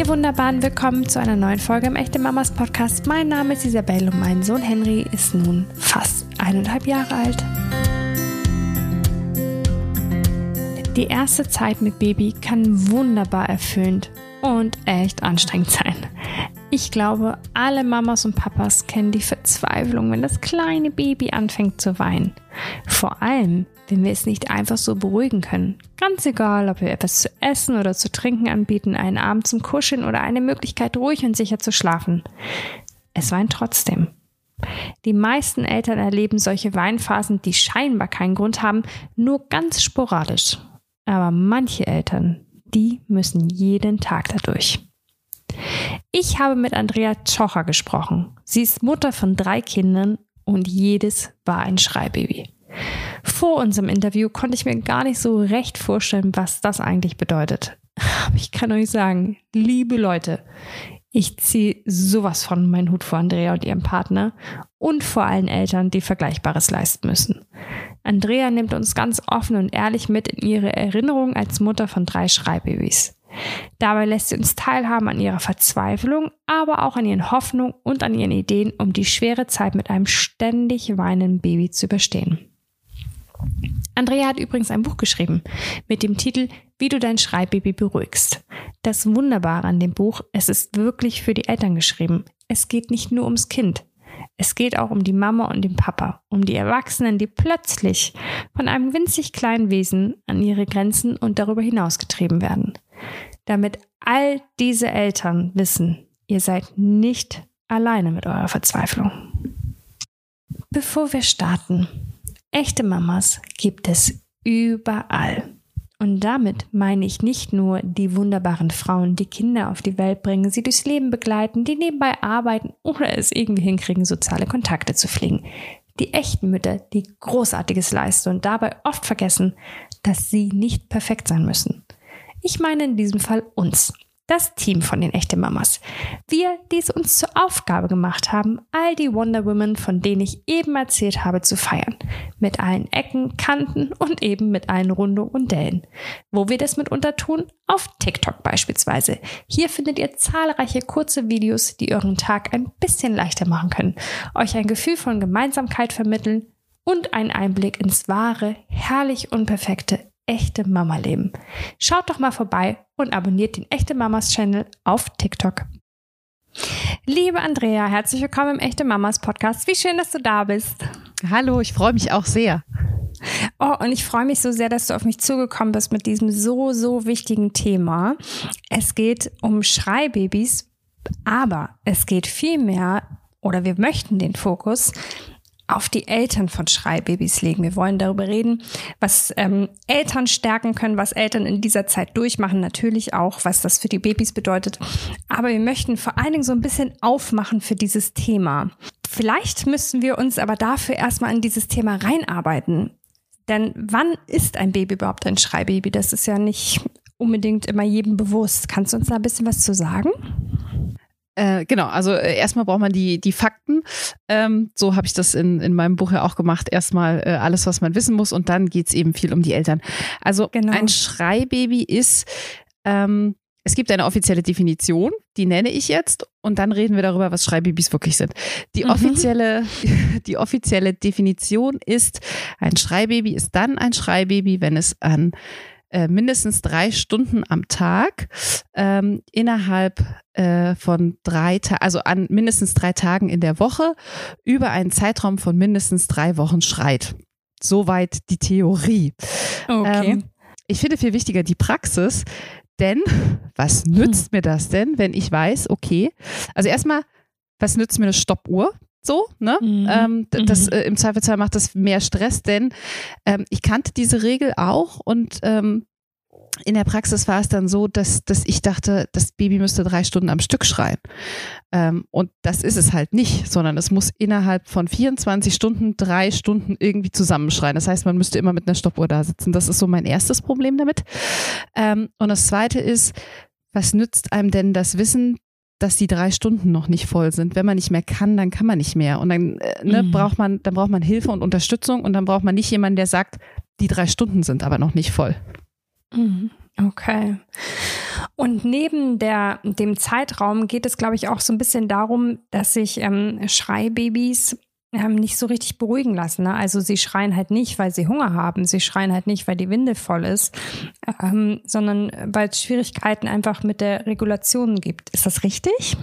Ihr wunderbaren Willkommen zu einer neuen Folge im Echte Mamas Podcast. Mein Name ist Isabelle und mein Sohn Henry ist nun fast eineinhalb Jahre alt. Die erste Zeit mit Baby kann wunderbar erfüllend und echt anstrengend sein. Ich glaube, alle Mamas und Papas kennen die Verzweiflung, wenn das kleine Baby anfängt zu weinen. Vor allem, wenn wir es nicht einfach so beruhigen können. Ganz egal, ob wir etwas zu essen oder zu trinken anbieten, einen Abend zum Kuscheln oder eine Möglichkeit, ruhig und sicher zu schlafen. Es weint trotzdem. Die meisten Eltern erleben solche Weinphasen, die scheinbar keinen Grund haben, nur ganz sporadisch. Aber manche Eltern, die müssen jeden Tag dadurch. Ich habe mit Andrea Tschocher gesprochen. Sie ist Mutter von drei Kindern und jedes war ein Schreibaby. Vor unserem Interview konnte ich mir gar nicht so recht vorstellen, was das eigentlich bedeutet. Aber ich kann euch sagen, liebe Leute, ich ziehe sowas von meinen Hut vor Andrea und ihrem Partner und vor allen Eltern, die Vergleichbares leisten müssen. Andrea nimmt uns ganz offen und ehrlich mit in ihre Erinnerung als Mutter von drei Schreibabys. Dabei lässt sie uns teilhaben an ihrer Verzweiflung, aber auch an ihren Hoffnungen und an ihren Ideen, um die schwere Zeit mit einem ständig weinenden Baby zu überstehen. Andrea hat übrigens ein Buch geschrieben mit dem Titel Wie du dein Schreibbaby beruhigst. Das Wunderbare an dem Buch, es ist wirklich für die Eltern geschrieben. Es geht nicht nur ums Kind. Es geht auch um die Mama und den Papa, um die Erwachsenen, die plötzlich von einem winzig kleinen Wesen an ihre Grenzen und darüber hinaus getrieben werden. Damit all diese Eltern wissen, ihr seid nicht alleine mit eurer Verzweiflung. Bevor wir starten, Echte Mamas gibt es überall. Und damit meine ich nicht nur die wunderbaren Frauen, die Kinder auf die Welt bringen, sie durchs Leben begleiten, die nebenbei arbeiten oder es irgendwie hinkriegen, soziale Kontakte zu pflegen. Die echten Mütter, die Großartiges leisten und dabei oft vergessen, dass sie nicht perfekt sein müssen. Ich meine in diesem Fall uns das Team von den echten Mamas. Wir, die es uns zur Aufgabe gemacht haben, all die Wonder Women, von denen ich eben erzählt habe, zu feiern. Mit allen Ecken, Kanten und eben mit allen Rundungen und Dellen. Wo wir das mitunter tun? Auf TikTok beispielsweise. Hier findet ihr zahlreiche kurze Videos, die euren Tag ein bisschen leichter machen können, euch ein Gefühl von Gemeinsamkeit vermitteln und einen Einblick ins wahre, herrlich unperfekte echte Mama leben. Schaut doch mal vorbei und abonniert den Echte Mamas Channel auf TikTok. Liebe Andrea, herzlich willkommen im Echte Mamas Podcast. Wie schön, dass du da bist. Hallo, ich freue mich auch sehr. Oh, und ich freue mich so sehr, dass du auf mich zugekommen bist mit diesem so, so wichtigen Thema. Es geht um Schreibabys, aber es geht vielmehr, oder wir möchten den Fokus auf die Eltern von Schreibabys legen. Wir wollen darüber reden, was ähm, Eltern stärken können, was Eltern in dieser Zeit durchmachen, natürlich auch, was das für die Babys bedeutet. Aber wir möchten vor allen Dingen so ein bisschen aufmachen für dieses Thema. Vielleicht müssen wir uns aber dafür erstmal in dieses Thema reinarbeiten. Denn wann ist ein Baby überhaupt ein Schreibaby? Das ist ja nicht unbedingt immer jedem bewusst. Kannst du uns da ein bisschen was zu sagen? Äh, genau, also äh, erstmal braucht man die, die Fakten. Ähm, so habe ich das in, in meinem Buch ja auch gemacht. Erstmal äh, alles, was man wissen muss und dann geht es eben viel um die Eltern. Also genau. ein Schreibaby ist, ähm, es gibt eine offizielle Definition, die nenne ich jetzt und dann reden wir darüber, was Schreibabys wirklich sind. Die mhm. offizielle, die offizielle Definition ist, ein Schreibaby ist dann ein Schreibaby, wenn es an äh, mindestens drei Stunden am Tag ähm, innerhalb äh, von drei Tagen, also an mindestens drei Tagen in der Woche über einen Zeitraum von mindestens drei Wochen schreit. Soweit die Theorie. Okay. Ähm, ich finde viel wichtiger die Praxis, denn was nützt hm. mir das denn, wenn ich weiß, okay, also erstmal, was nützt mir eine Stoppuhr? So, ne? Mhm. Ähm, das mhm. äh, im Zweifelsfall macht das mehr Stress, denn ähm, ich kannte diese Regel auch und ähm, in der Praxis war es dann so, dass, dass ich dachte, das Baby müsste drei Stunden am Stück schreien. Ähm, und das ist es halt nicht, sondern es muss innerhalb von 24 Stunden drei Stunden irgendwie zusammenschreien. Das heißt, man müsste immer mit einer Stoppuhr da sitzen. Das ist so mein erstes Problem damit. Ähm, und das zweite ist, was nützt einem denn das Wissen, dass die drei Stunden noch nicht voll sind. Wenn man nicht mehr kann, dann kann man nicht mehr. Und dann äh, ne, mhm. braucht man, dann braucht man Hilfe und Unterstützung und dann braucht man nicht jemanden, der sagt, die drei Stunden sind aber noch nicht voll. Mhm. Okay. Und neben der, dem Zeitraum geht es, glaube ich, auch so ein bisschen darum, dass sich ähm, Schreibabys ähm, nicht so richtig beruhigen lassen. Ne? Also sie schreien halt nicht, weil sie Hunger haben, sie schreien halt nicht, weil die Windel voll ist, ähm, sondern weil es Schwierigkeiten einfach mit der Regulation gibt. Ist das richtig?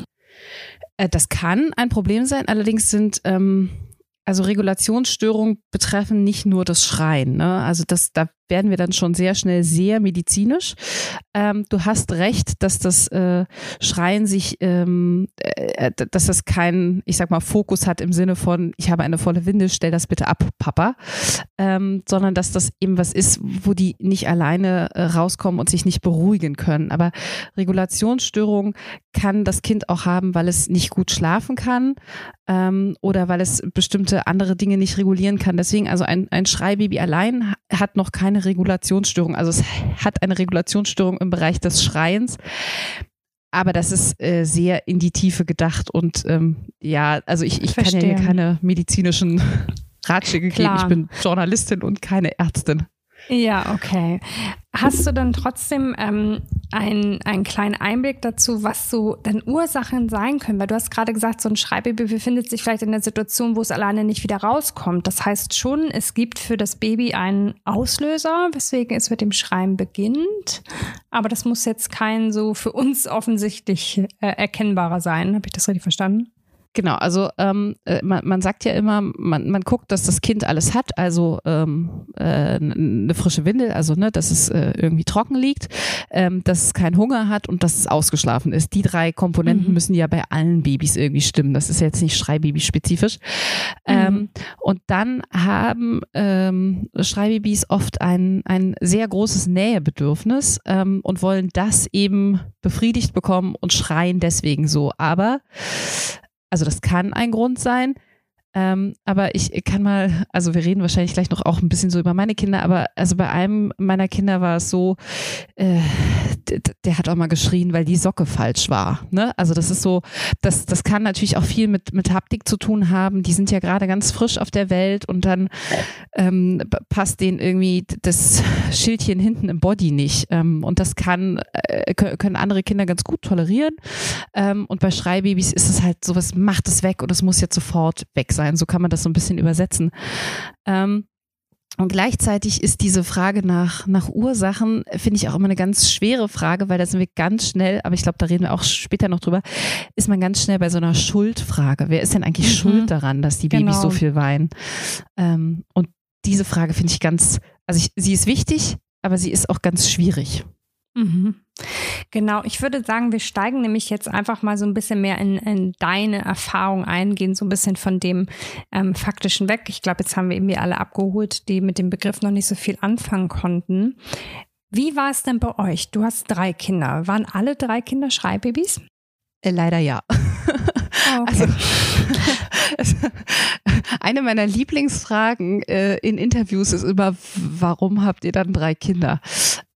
Äh, das kann ein Problem sein, allerdings sind ähm, also Regulationsstörungen betreffen nicht nur das Schreien. Ne? Also das, da werden wir dann schon sehr schnell sehr medizinisch. Ähm, du hast recht, dass das äh, Schreien sich, ähm, äh, dass das keinen, ich sag mal, Fokus hat im Sinne von, ich habe eine volle Windel, stell das bitte ab, Papa, ähm, sondern dass das eben was ist, wo die nicht alleine äh, rauskommen und sich nicht beruhigen können. Aber Regulationsstörung kann das Kind auch haben, weil es nicht gut schlafen kann ähm, oder weil es bestimmte andere Dinge nicht regulieren kann. Deswegen also ein, ein Schreibaby allein hat noch keine eine Regulationsstörung. Also es hat eine Regulationsstörung im Bereich des Schreiens. Aber das ist äh, sehr in die Tiefe gedacht und ähm, ja, also ich, ich kann ja keine medizinischen Ratschläge geben. Ich bin Journalistin und keine Ärztin. Ja, okay. Hast du dann trotzdem ähm, ein, einen kleinen Einblick dazu, was so dann Ursachen sein können? Weil du hast gerade gesagt, so ein Schreibbaby befindet sich vielleicht in der Situation, wo es alleine nicht wieder rauskommt. Das heißt schon, es gibt für das Baby einen Auslöser, weswegen es mit dem Schreien beginnt. Aber das muss jetzt kein so für uns offensichtlich äh, erkennbarer sein. Habe ich das richtig verstanden? Genau, also ähm, äh, man, man sagt ja immer, man, man guckt, dass das Kind alles hat, also ähm, äh, eine frische Windel, also ne, dass es äh, irgendwie trocken liegt, ähm, dass es keinen Hunger hat und dass es ausgeschlafen ist. Die drei Komponenten mhm. müssen ja bei allen Babys irgendwie stimmen. Das ist jetzt nicht Schreibaby-spezifisch. Ähm, mhm. und dann haben ähm, Schreibabys oft ein, ein sehr großes Nähebedürfnis ähm, und wollen das eben befriedigt bekommen und schreien deswegen so. Aber also das kann ein Grund sein. Ähm, aber ich kann mal, also wir reden wahrscheinlich gleich noch auch ein bisschen so über meine Kinder, aber also bei einem meiner Kinder war es so, äh, der hat auch mal geschrien, weil die Socke falsch war. Ne? Also das ist so, das, das kann natürlich auch viel mit, mit Haptik zu tun haben. Die sind ja gerade ganz frisch auf der Welt und dann ähm, passt denen irgendwie das Schildchen hinten im Body nicht. Ähm, und das kann, äh, können andere Kinder ganz gut tolerieren. Ähm, und bei Schreibabys ist es halt sowas, macht es weg und es muss jetzt sofort weg sein sein. So kann man das so ein bisschen übersetzen. Ähm, und gleichzeitig ist diese Frage nach, nach Ursachen, finde ich auch immer eine ganz schwere Frage, weil da sind wir ganz schnell, aber ich glaube, da reden wir auch später noch drüber, ist man ganz schnell bei so einer Schuldfrage. Wer ist denn eigentlich mhm. schuld daran, dass die Babys genau. so viel weinen? Ähm, und diese Frage finde ich ganz, also ich, sie ist wichtig, aber sie ist auch ganz schwierig. Mhm. Genau, ich würde sagen, wir steigen nämlich jetzt einfach mal so ein bisschen mehr in, in deine Erfahrung ein, gehen so ein bisschen von dem ähm, Faktischen weg. Ich glaube, jetzt haben wir irgendwie alle abgeholt, die mit dem Begriff noch nicht so viel anfangen konnten. Wie war es denn bei euch? Du hast drei Kinder. Waren alle drei Kinder Schreibabys? Äh, leider ja. Oh, okay. Also, eine meiner Lieblingsfragen äh, in Interviews ist immer, warum habt ihr dann drei Kinder?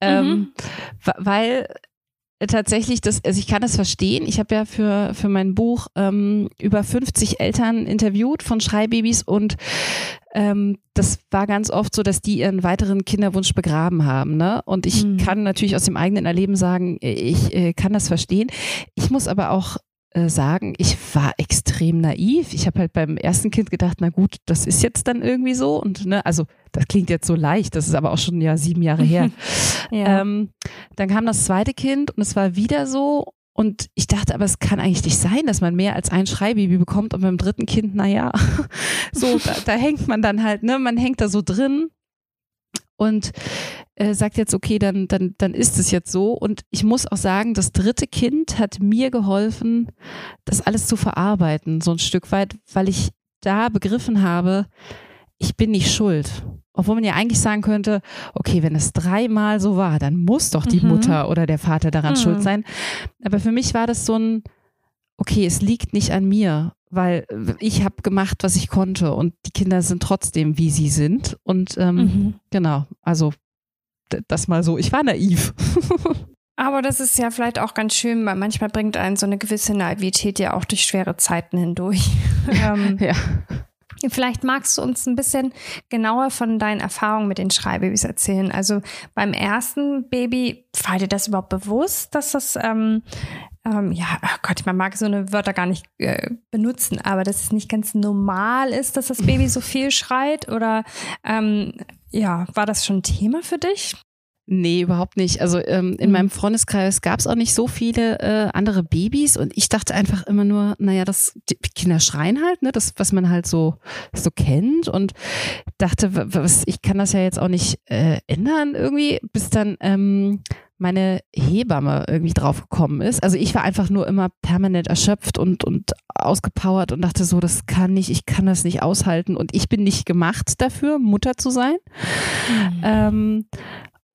Ähm, mhm. weil tatsächlich das, also ich kann das verstehen. Ich habe ja für, für mein Buch ähm, über 50 Eltern interviewt von Schreibabys und ähm, das war ganz oft so, dass die ihren weiteren Kinderwunsch begraben haben. Ne? Und ich mhm. kann natürlich aus dem eigenen Erleben sagen, ich äh, kann das verstehen. Ich muss aber auch äh, sagen, ich war extrem naiv. Ich habe halt beim ersten Kind gedacht, na gut, das ist jetzt dann irgendwie so. Und ne, also das klingt jetzt so leicht, das ist aber auch schon ja sieben Jahre her. ja. ähm, dann kam das zweite Kind und es war wieder so. Und ich dachte, aber es kann eigentlich nicht sein, dass man mehr als ein Schreibaby bekommt und beim dritten Kind, naja, so, da, da hängt man dann halt, ne, man hängt da so drin und äh, sagt jetzt, okay, dann, dann, dann ist es jetzt so. Und ich muss auch sagen, das dritte Kind hat mir geholfen, das alles zu verarbeiten, so ein Stück weit, weil ich da begriffen habe, ich bin nicht schuld. Obwohl man ja eigentlich sagen könnte, okay, wenn es dreimal so war, dann muss doch die mhm. Mutter oder der Vater daran mhm. schuld sein. Aber für mich war das so ein, okay, es liegt nicht an mir, weil ich habe gemacht, was ich konnte und die Kinder sind trotzdem, wie sie sind. Und ähm, mhm. genau, also das mal so. Ich war naiv. Aber das ist ja vielleicht auch ganz schön, weil manchmal bringt einen so eine gewisse Naivität ja auch durch schwere Zeiten hindurch. ähm, ja. Vielleicht magst du uns ein bisschen genauer von deinen Erfahrungen mit den Schreibabys erzählen. Also beim ersten Baby, war dir das überhaupt bewusst, dass das, ähm, ähm, ja, oh Gott, man mag so eine Wörter gar nicht äh, benutzen, aber dass es nicht ganz normal ist, dass das Baby so viel schreit? Oder ähm, ja, war das schon ein Thema für dich? Nee, überhaupt nicht. Also ähm, in mhm. meinem Freundeskreis gab es auch nicht so viele äh, andere Babys und ich dachte einfach immer nur, naja, das die Kinder schreien halt, ne, das, was man halt so, so kennt und dachte, was, ich kann das ja jetzt auch nicht äh, ändern irgendwie, bis dann ähm, meine Hebamme irgendwie draufgekommen ist. Also ich war einfach nur immer permanent erschöpft und, und ausgepowert und dachte so, das kann nicht, ich kann das nicht aushalten und ich bin nicht gemacht dafür, Mutter zu sein. Mhm. Ähm,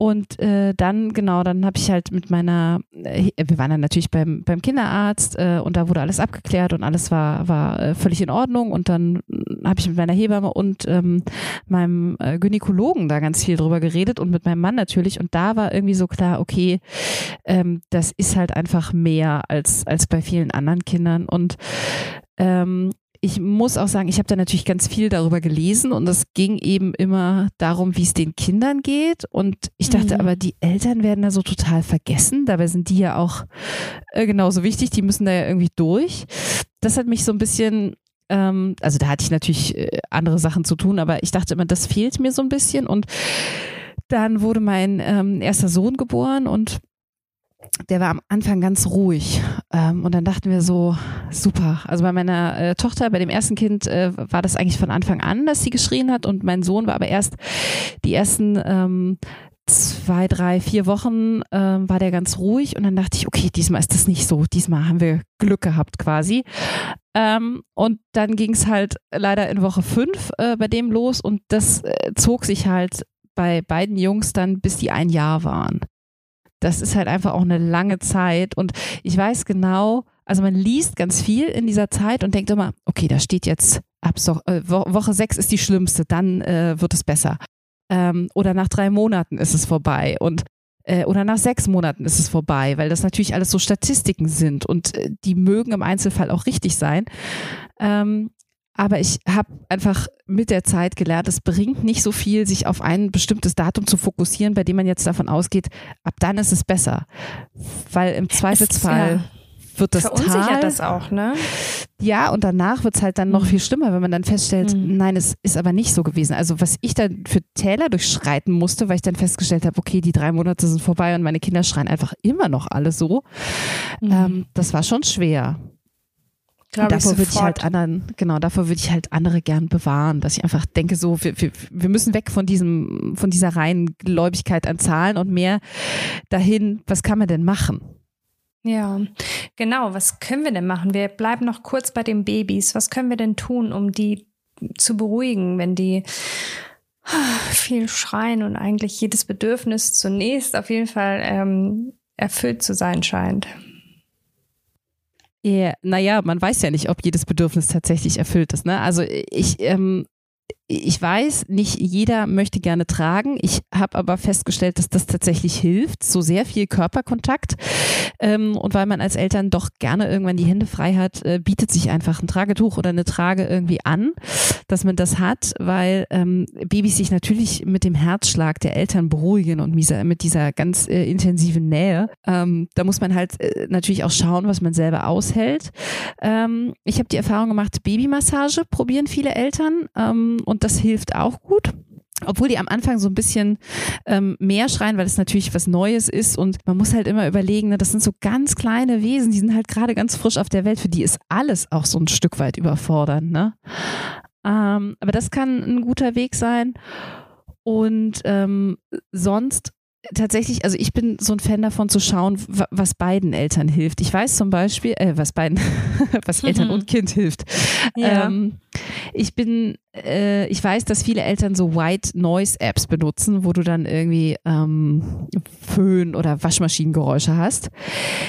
und äh, dann, genau, dann habe ich halt mit meiner, äh, wir waren dann natürlich beim, beim Kinderarzt äh, und da wurde alles abgeklärt und alles war, war äh, völlig in Ordnung. Und dann habe ich mit meiner Hebamme und ähm, meinem äh, Gynäkologen da ganz viel drüber geredet und mit meinem Mann natürlich. Und da war irgendwie so klar, okay, ähm, das ist halt einfach mehr als, als bei vielen anderen Kindern. Und ähm, ich muss auch sagen, ich habe da natürlich ganz viel darüber gelesen und es ging eben immer darum, wie es den Kindern geht. Und ich dachte mhm. aber, die Eltern werden da so total vergessen. Dabei sind die ja auch äh, genauso wichtig, die müssen da ja irgendwie durch. Das hat mich so ein bisschen ähm, also da hatte ich natürlich äh, andere Sachen zu tun, aber ich dachte immer, das fehlt mir so ein bisschen. Und dann wurde mein ähm, erster Sohn geboren und der war am Anfang ganz ruhig. Ähm, und dann dachten wir so, super. Also bei meiner äh, Tochter, bei dem ersten Kind, äh, war das eigentlich von Anfang an, dass sie geschrien hat. Und mein Sohn war aber erst die ersten ähm, zwei, drei, vier Wochen äh, war der ganz ruhig. Und dann dachte ich, okay, diesmal ist das nicht so. Diesmal haben wir Glück gehabt quasi. Ähm, und dann ging es halt leider in Woche fünf äh, bei dem los. Und das äh, zog sich halt bei beiden Jungs dann, bis die ein Jahr waren das ist halt einfach auch eine lange Zeit. Und ich weiß genau, also man liest ganz viel in dieser Zeit und denkt immer, okay, da steht jetzt ab so, äh, Woche sechs ist die schlimmste, dann äh, wird es besser. Ähm, oder nach drei Monaten ist es vorbei. Und äh, oder nach sechs Monaten ist es vorbei, weil das natürlich alles so Statistiken sind und äh, die mögen im Einzelfall auch richtig sein. Ähm, aber ich habe einfach mit der Zeit gelernt, es bringt nicht so viel, sich auf ein bestimmtes Datum zu fokussieren, bei dem man jetzt davon ausgeht, ab dann ist es besser. Weil im Zweifelsfall ja, wird das Verunsichert Tal, das auch, ne? Ja, und danach wird es halt dann noch mhm. viel schlimmer, wenn man dann feststellt, mhm. nein, es ist aber nicht so gewesen. Also was ich dann für Täler durchschreiten musste, weil ich dann festgestellt habe, okay, die drei Monate sind vorbei und meine Kinder schreien einfach immer noch alle so, mhm. ähm, das war schon schwer. Glaube davor würde ich halt anderen, genau, davor würde ich halt andere gern bewahren, dass ich einfach denke, so, wir, wir, wir müssen weg von diesem, von dieser reinen Gläubigkeit an Zahlen und mehr dahin, was kann man denn machen? Ja, genau. Was können wir denn machen? Wir bleiben noch kurz bei den Babys. Was können wir denn tun, um die zu beruhigen, wenn die viel schreien und eigentlich jedes Bedürfnis zunächst auf jeden Fall ähm, erfüllt zu sein scheint? Ja, naja, man weiß ja nicht, ob jedes Bedürfnis tatsächlich erfüllt ist. Ne? Also ich ähm, ich weiß, nicht jeder möchte gerne tragen. Ich habe aber festgestellt, dass das tatsächlich hilft. So sehr viel Körperkontakt. Ähm, und weil man als Eltern doch gerne irgendwann die Hände frei hat, äh, bietet sich einfach ein Tragetuch oder eine Trage irgendwie an, dass man das hat, weil ähm, Babys sich natürlich mit dem Herzschlag der Eltern beruhigen und mit dieser ganz äh, intensiven Nähe. Ähm, da muss man halt äh, natürlich auch schauen, was man selber aushält. Ähm, ich habe die Erfahrung gemacht, Babymassage probieren viele Eltern. Und das hilft auch gut obwohl die am Anfang so ein bisschen ähm, mehr schreien, weil es natürlich was Neues ist und man muss halt immer überlegen, ne, das sind so ganz kleine Wesen, die sind halt gerade ganz frisch auf der Welt, für die ist alles auch so ein Stück weit überfordernd. Ne? Ähm, aber das kann ein guter Weg sein und ähm, sonst tatsächlich, also ich bin so ein Fan davon zu schauen, was beiden Eltern hilft. Ich weiß zum Beispiel, äh, was beiden, was Eltern und Kind hilft. Ja. Ähm, ich bin äh, ich weiß, dass viele Eltern so White Noise Apps benutzen, wo du dann irgendwie ähm, Föhn oder Waschmaschinengeräusche hast.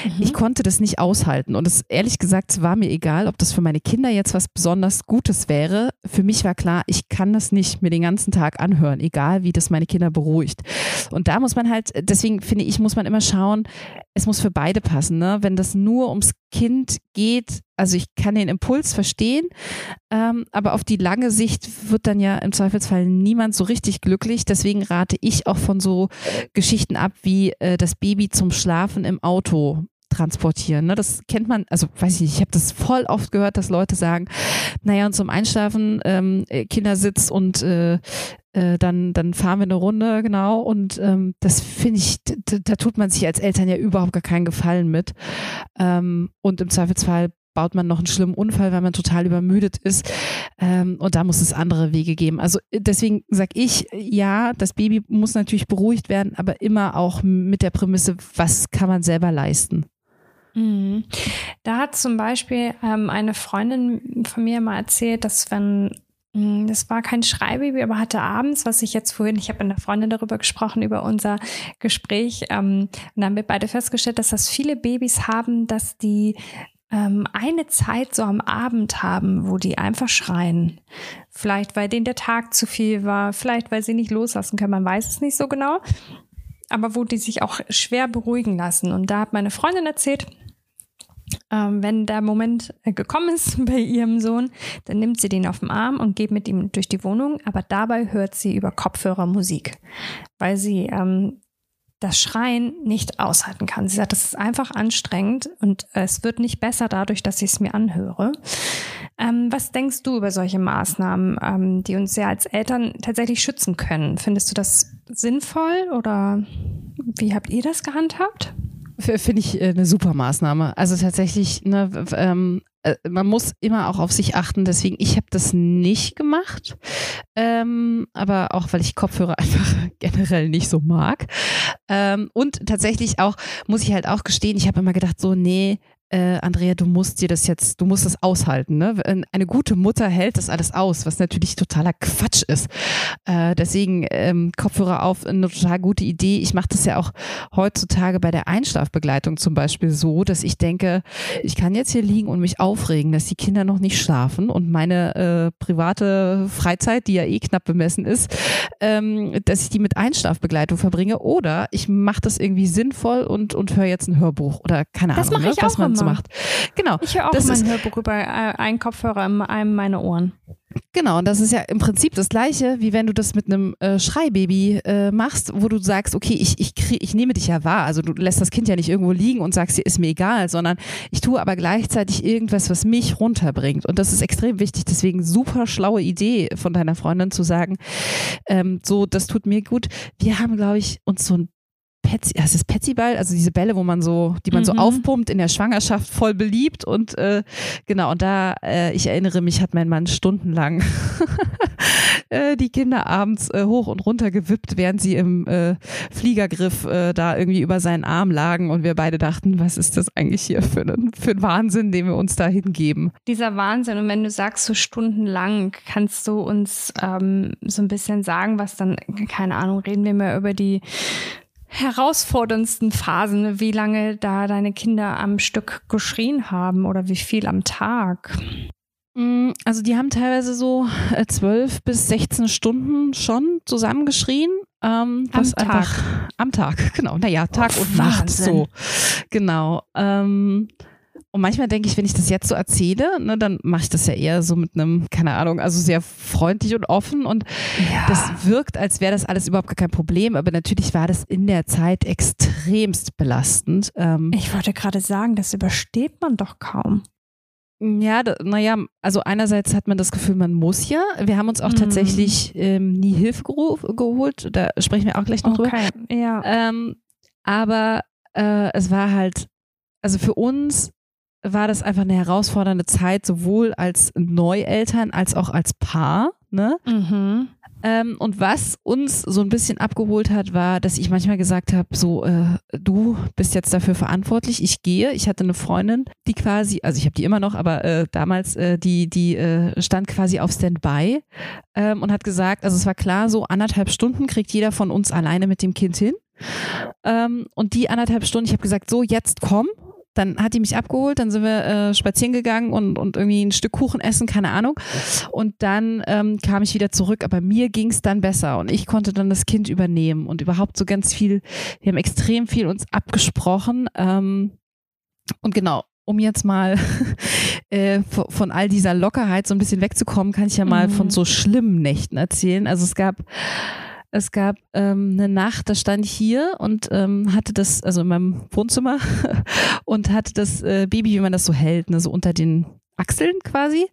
Mhm. Ich konnte das nicht aushalten und es ehrlich gesagt war mir egal, ob das für meine Kinder jetzt was besonders Gutes wäre. Für mich war klar, ich kann das nicht mir den ganzen Tag anhören, egal wie das meine Kinder beruhigt. Und da muss man halt, deswegen finde ich, muss man immer schauen, es muss für beide passen. Ne? Wenn das nur ums Kind geht, also ich kann den Impuls verstehen, ähm, aber auf die lange Sicht wird dann ja im Zweifelsfall niemand so richtig glücklich. Deswegen rate ich auch von so Geschichten ab, wie äh, das Baby zum Schlafen im Auto transportieren. Ne? Das kennt man, also weiß ich nicht, ich habe das voll oft gehört, dass Leute sagen, naja, und zum Einschlafen ähm, äh, Kindersitz und äh, äh, dann, dann fahren wir eine Runde, genau. Und ähm, das finde ich, da, tut man sich als Eltern ja überhaupt gar keinen Gefallen mit. Ähm, und im Zweifelsfall baut man noch einen schlimmen Unfall, weil man total übermüdet ist. Ähm, und da muss es andere Wege geben. Also äh, deswegen sage ich, ja, das Baby muss natürlich beruhigt werden, aber immer auch mit der Prämisse, was kann man selber leisten. Mhm. Da hat zum Beispiel ähm, eine Freundin von mir mal erzählt, dass wenn das war kein Schreibaby, aber hatte abends, was ich jetzt vorhin, ich habe mit einer Freundin darüber gesprochen, über unser Gespräch, ähm, und dann haben wir beide festgestellt, dass das viele Babys haben, dass die ähm, eine Zeit so am Abend haben, wo die einfach schreien. Vielleicht, weil denen der Tag zu viel war, vielleicht, weil sie nicht loslassen können, man weiß es nicht so genau. Aber wo die sich auch schwer beruhigen lassen. Und da hat meine Freundin erzählt, ähm, wenn der Moment äh, gekommen ist bei ihrem Sohn, dann nimmt sie den auf den Arm und geht mit ihm durch die Wohnung, aber dabei hört sie über Kopfhörer Musik, weil sie ähm, das Schreien nicht aushalten kann. Sie sagt, das ist einfach anstrengend und es wird nicht besser dadurch, dass ich es mir anhöre. Ähm, was denkst du über solche Maßnahmen, ähm, die uns ja als Eltern tatsächlich schützen können? Findest du das sinnvoll oder wie habt ihr das gehandhabt? Finde ich äh, eine super Maßnahme. Also tatsächlich, ne, ähm, äh, man muss immer auch auf sich achten. Deswegen, ich habe das nicht gemacht. Ähm, aber auch, weil ich Kopfhörer einfach generell nicht so mag. Ähm, und tatsächlich auch, muss ich halt auch gestehen, ich habe immer gedacht, so, nee, äh, Andrea, du musst dir das jetzt, du musst das aushalten. Ne? Eine gute Mutter hält das alles aus, was natürlich totaler Quatsch ist. Äh, deswegen ähm, Kopfhörer auf, eine total gute Idee. Ich mache das ja auch heutzutage bei der Einschlafbegleitung zum Beispiel so, dass ich denke, ich kann jetzt hier liegen und mich aufregen, dass die Kinder noch nicht schlafen und meine äh, private Freizeit, die ja eh knapp bemessen ist, ähm, dass ich die mit Einschlafbegleitung verbringe oder ich mache das irgendwie sinnvoll und, und höre jetzt ein Hörbuch oder keine das Ahnung, ne, was man so macht. Genau. Ich höre auch das mein Hörbuch über äh, einen Kopfhörer in einem meiner Ohren. Genau, und das ist ja im Prinzip das Gleiche, wie wenn du das mit einem äh, Schreibaby äh, machst, wo du sagst, okay, ich, ich, krieg, ich nehme dich ja wahr. Also du lässt das Kind ja nicht irgendwo liegen und sagst, ist mir egal, sondern ich tue aber gleichzeitig irgendwas, was mich runterbringt. Und das ist extrem wichtig. Deswegen super schlaue Idee von deiner Freundin zu sagen, ähm, so, das tut mir gut. Wir haben, glaube ich, uns so ein Petsy, das ist Petsyball, also diese Bälle, wo man so, die man mhm. so aufpumpt in der Schwangerschaft, voll beliebt und äh, genau, und da, äh, ich erinnere mich, hat mein Mann stundenlang äh, die Kinder abends äh, hoch und runter gewippt, während sie im äh, Fliegergriff äh, da irgendwie über seinen Arm lagen und wir beide dachten, was ist das eigentlich hier für ein, für ein Wahnsinn, den wir uns da hingeben. Dieser Wahnsinn und wenn du sagst so stundenlang, kannst du uns ähm, so ein bisschen sagen, was dann, keine Ahnung, reden wir mal über die herausforderndsten Phasen, wie lange da deine Kinder am Stück geschrien haben oder wie viel am Tag? Mm, also die haben teilweise so äh, zwölf bis 16 Stunden schon zusammengeschrien. Ähm, am Tag. Einfach, am Tag, genau. Naja, Tag oh, und Nacht so. Genau. Ähm, und manchmal denke ich, wenn ich das jetzt so erzähle, ne, dann mache ich das ja eher so mit einem, keine Ahnung, also sehr freundlich und offen. Und ja. das wirkt, als wäre das alles überhaupt gar kein Problem. Aber natürlich war das in der Zeit extremst belastend. Ähm, ich wollte gerade sagen, das übersteht man doch kaum. Ja, naja, also einerseits hat man das Gefühl, man muss ja. Wir haben uns auch mhm. tatsächlich ähm, nie Hilfe geholt. Da sprechen wir auch gleich noch okay. drüber. Ja. Ähm, aber äh, es war halt, also für uns war das einfach eine herausfordernde Zeit, sowohl als Neueltern als auch als Paar. Ne? Mhm. Ähm, und was uns so ein bisschen abgeholt hat, war, dass ich manchmal gesagt habe, so, äh, du bist jetzt dafür verantwortlich, ich gehe. Ich hatte eine Freundin, die quasi, also ich habe die immer noch, aber äh, damals, äh, die, die äh, stand quasi auf Standby ähm, und hat gesagt, also es war klar, so anderthalb Stunden kriegt jeder von uns alleine mit dem Kind hin. Ähm, und die anderthalb Stunden, ich habe gesagt, so, jetzt komm dann hat die mich abgeholt, dann sind wir äh, spazieren gegangen und, und irgendwie ein Stück Kuchen essen, keine Ahnung. Und dann ähm, kam ich wieder zurück, aber mir ging es dann besser und ich konnte dann das Kind übernehmen und überhaupt so ganz viel, wir haben extrem viel uns abgesprochen. Ähm, und genau, um jetzt mal äh, von all dieser Lockerheit so ein bisschen wegzukommen, kann ich ja mal mhm. von so schlimmen Nächten erzählen. Also es gab es gab ähm, eine Nacht, da stand ich hier und ähm, hatte das, also in meinem Wohnzimmer und hatte das äh, Baby, wie man das so hält, ne, so unter den Achseln quasi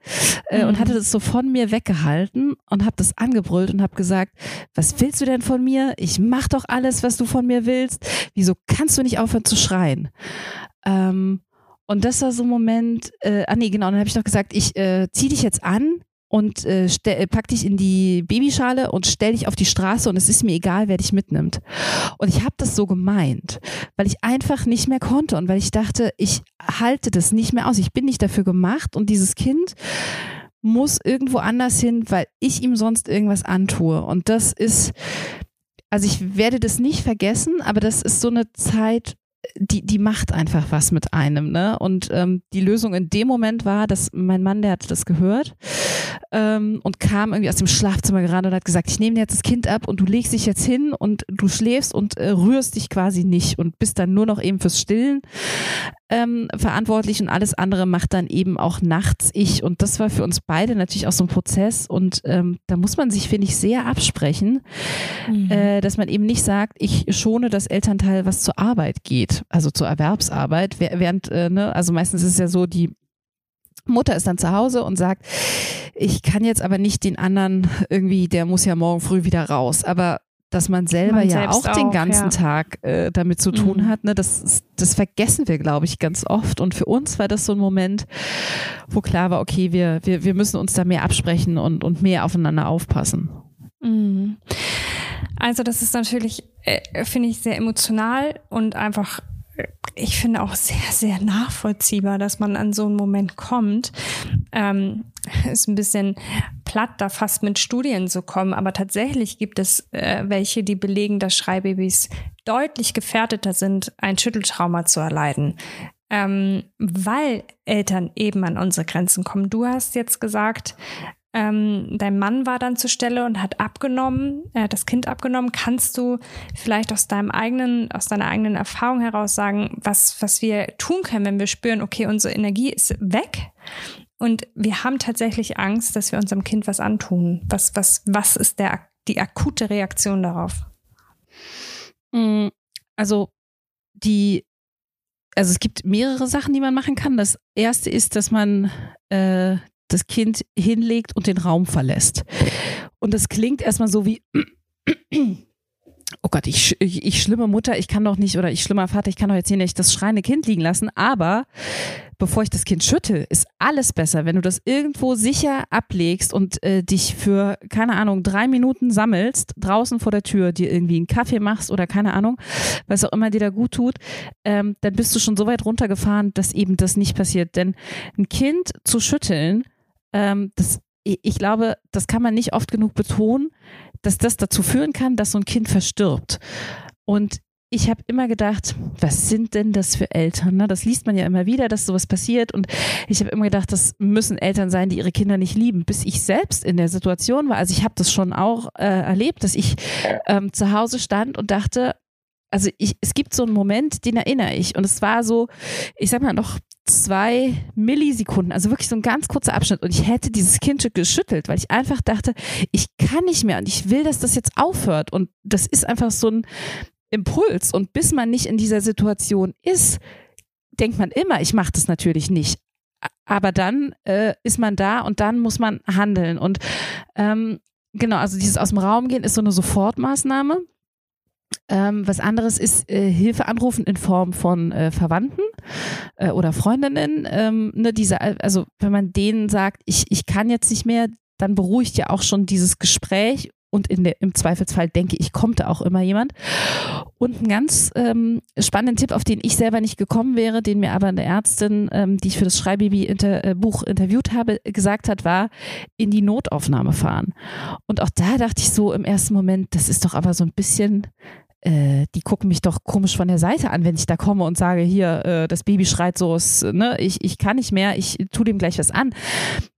äh, mhm. und hatte das so von mir weggehalten und habe das angebrüllt und habe gesagt, was willst du denn von mir? Ich mach doch alles, was du von mir willst. Wieso kannst du nicht aufhören zu schreien? Ähm, und das war so ein Moment, äh, ah nee, genau, dann habe ich doch gesagt, ich äh, zieh dich jetzt an, und äh, äh, pack dich in die Babyschale und stell dich auf die Straße und es ist mir egal, wer dich mitnimmt. Und ich habe das so gemeint, weil ich einfach nicht mehr konnte und weil ich dachte, ich halte das nicht mehr aus. Ich bin nicht dafür gemacht und dieses Kind muss irgendwo anders hin, weil ich ihm sonst irgendwas antue. Und das ist, also ich werde das nicht vergessen, aber das ist so eine Zeit, die, die macht einfach was mit einem, ne? Und ähm, die Lösung in dem Moment war, dass mein Mann, der hatte das gehört ähm, und kam irgendwie aus dem Schlafzimmer gerade und hat gesagt, ich nehme jetzt das Kind ab und du legst dich jetzt hin und du schläfst und äh, rührst dich quasi nicht und bist dann nur noch eben fürs Stillen ähm, verantwortlich und alles andere macht dann eben auch nachts ich. Und das war für uns beide natürlich auch so ein Prozess und ähm, da muss man sich, finde ich, sehr absprechen, mhm. äh, dass man eben nicht sagt, ich schone das Elternteil, was zur Arbeit geht, also zur Erwerbsarbeit, während, äh, ne, also meistens ist es ja so, die Mutter ist dann zu Hause und sagt, ich kann jetzt aber nicht den anderen irgendwie, der muss ja morgen früh wieder raus. Aber dass man selber man ja auch, auch, den ganzen ja. Tag äh, damit zu tun mhm. hat. Ne? Das, das vergessen wir, glaube ich, ganz oft. Und für uns war das so ein Moment, wo klar war, okay, wir, wir, wir müssen uns da mehr absprechen und, und mehr aufeinander aufpassen. Mhm. Also das ist natürlich, äh, finde ich, sehr emotional und einfach ich finde auch sehr, sehr nachvollziehbar, dass man an so einen Moment kommt. Ähm, ist ein bisschen platt, da fast mit Studien zu kommen, aber tatsächlich gibt es äh, welche, die belegen, dass Schreibabys deutlich gefährdeter sind, ein Schütteltrauma zu erleiden. Ähm, weil Eltern eben an unsere Grenzen kommen. Du hast jetzt gesagt, ähm, dein Mann war dann zur Stelle und hat abgenommen, hat das Kind abgenommen. Kannst du vielleicht aus deinem eigenen, aus deiner eigenen Erfahrung heraus sagen, was, was wir tun können, wenn wir spüren, okay, unsere Energie ist weg und wir haben tatsächlich Angst, dass wir unserem Kind was antun? Was, was, was ist der, die akute Reaktion darauf? Mm, also die also es gibt mehrere Sachen, die man machen kann. Das erste ist, dass man äh, das Kind hinlegt und den Raum verlässt. Und das klingt erstmal so wie, oh Gott, ich, ich, ich schlimme Mutter, ich kann doch nicht, oder ich schlimmer Vater, ich kann doch jetzt hier nicht das schreiende Kind liegen lassen, aber bevor ich das Kind schüttel, ist alles besser, wenn du das irgendwo sicher ablegst und äh, dich für, keine Ahnung, drei Minuten sammelst, draußen vor der Tür, dir irgendwie einen Kaffee machst oder keine Ahnung, was auch immer dir da gut tut, ähm, dann bist du schon so weit runtergefahren, dass eben das nicht passiert. Denn ein Kind zu schütteln, ähm, das, ich glaube, das kann man nicht oft genug betonen, dass das dazu führen kann, dass so ein Kind verstirbt. Und ich habe immer gedacht, was sind denn das für Eltern? Ne? Das liest man ja immer wieder, dass sowas passiert. Und ich habe immer gedacht, das müssen Eltern sein, die ihre Kinder nicht lieben, bis ich selbst in der Situation war. Also ich habe das schon auch äh, erlebt, dass ich ähm, zu Hause stand und dachte, also ich, es gibt so einen Moment, den erinnere ich. Und es war so, ich sag mal, noch zwei Millisekunden, also wirklich so ein ganz kurzer Abschnitt. Und ich hätte dieses Kind geschüttelt, weil ich einfach dachte, ich kann nicht mehr und ich will, dass das jetzt aufhört. Und das ist einfach so ein Impuls. Und bis man nicht in dieser Situation ist, denkt man immer, ich mache das natürlich nicht. Aber dann äh, ist man da und dann muss man handeln. Und ähm, genau, also dieses aus dem Raum gehen ist so eine Sofortmaßnahme. Ähm, was anderes ist äh, Hilfe anrufen in Form von äh, Verwandten äh, oder Freundinnen. Ähm, ne, diese, also wenn man denen sagt, ich, ich kann jetzt nicht mehr, dann beruhigt ja auch schon dieses Gespräch und in der, im Zweifelsfall denke ich, kommt da auch immer jemand. Und einen ganz ähm, spannenden Tipp, auf den ich selber nicht gekommen wäre, den mir aber eine Ärztin, ähm, die ich für das Schreibaby-Buch -Inter interviewt habe, gesagt hat, war in die Notaufnahme fahren. Und auch da dachte ich so im ersten Moment, das ist doch aber so ein bisschen äh, die gucken mich doch komisch von der Seite an, wenn ich da komme und sage, hier, äh, das Baby schreit so, ne, ich, ich kann nicht mehr, ich tue dem gleich was an.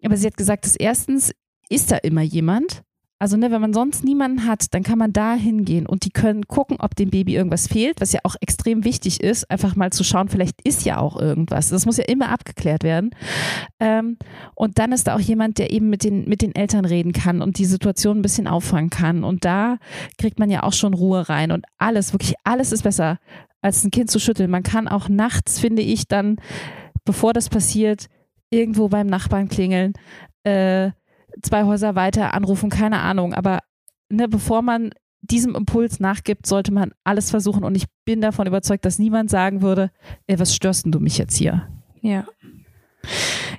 Aber sie hat gesagt, dass erstens ist da immer jemand, Also, ne, wenn man sonst niemanden hat, dann kann man da hingehen und die können gucken, ob dem Baby irgendwas fehlt, was ja auch extrem wichtig ist, einfach mal zu schauen, vielleicht ist ja auch irgendwas. Das muss ja immer abgeklärt werden. Ähm, und dann ist da auch jemand, der eben mit den, mit den Eltern reden kann und die Situation ein bisschen auffangen kann. Und da kriegt man ja auch schon Ruhe rein und alles, wirklich alles ist besser, als ein Kind zu schütteln. Man kann auch nachts, finde ich, dann, bevor das passiert, irgendwo beim Nachbarn klingeln. Äh, zwei Häuser weiter anrufen, keine Ahnung. Aber ne, bevor man diesem Impuls nachgibt, sollte man alles versuchen. Und ich bin davon überzeugt, dass niemand sagen würde, ey, was störst denn du mich jetzt hier? Ja.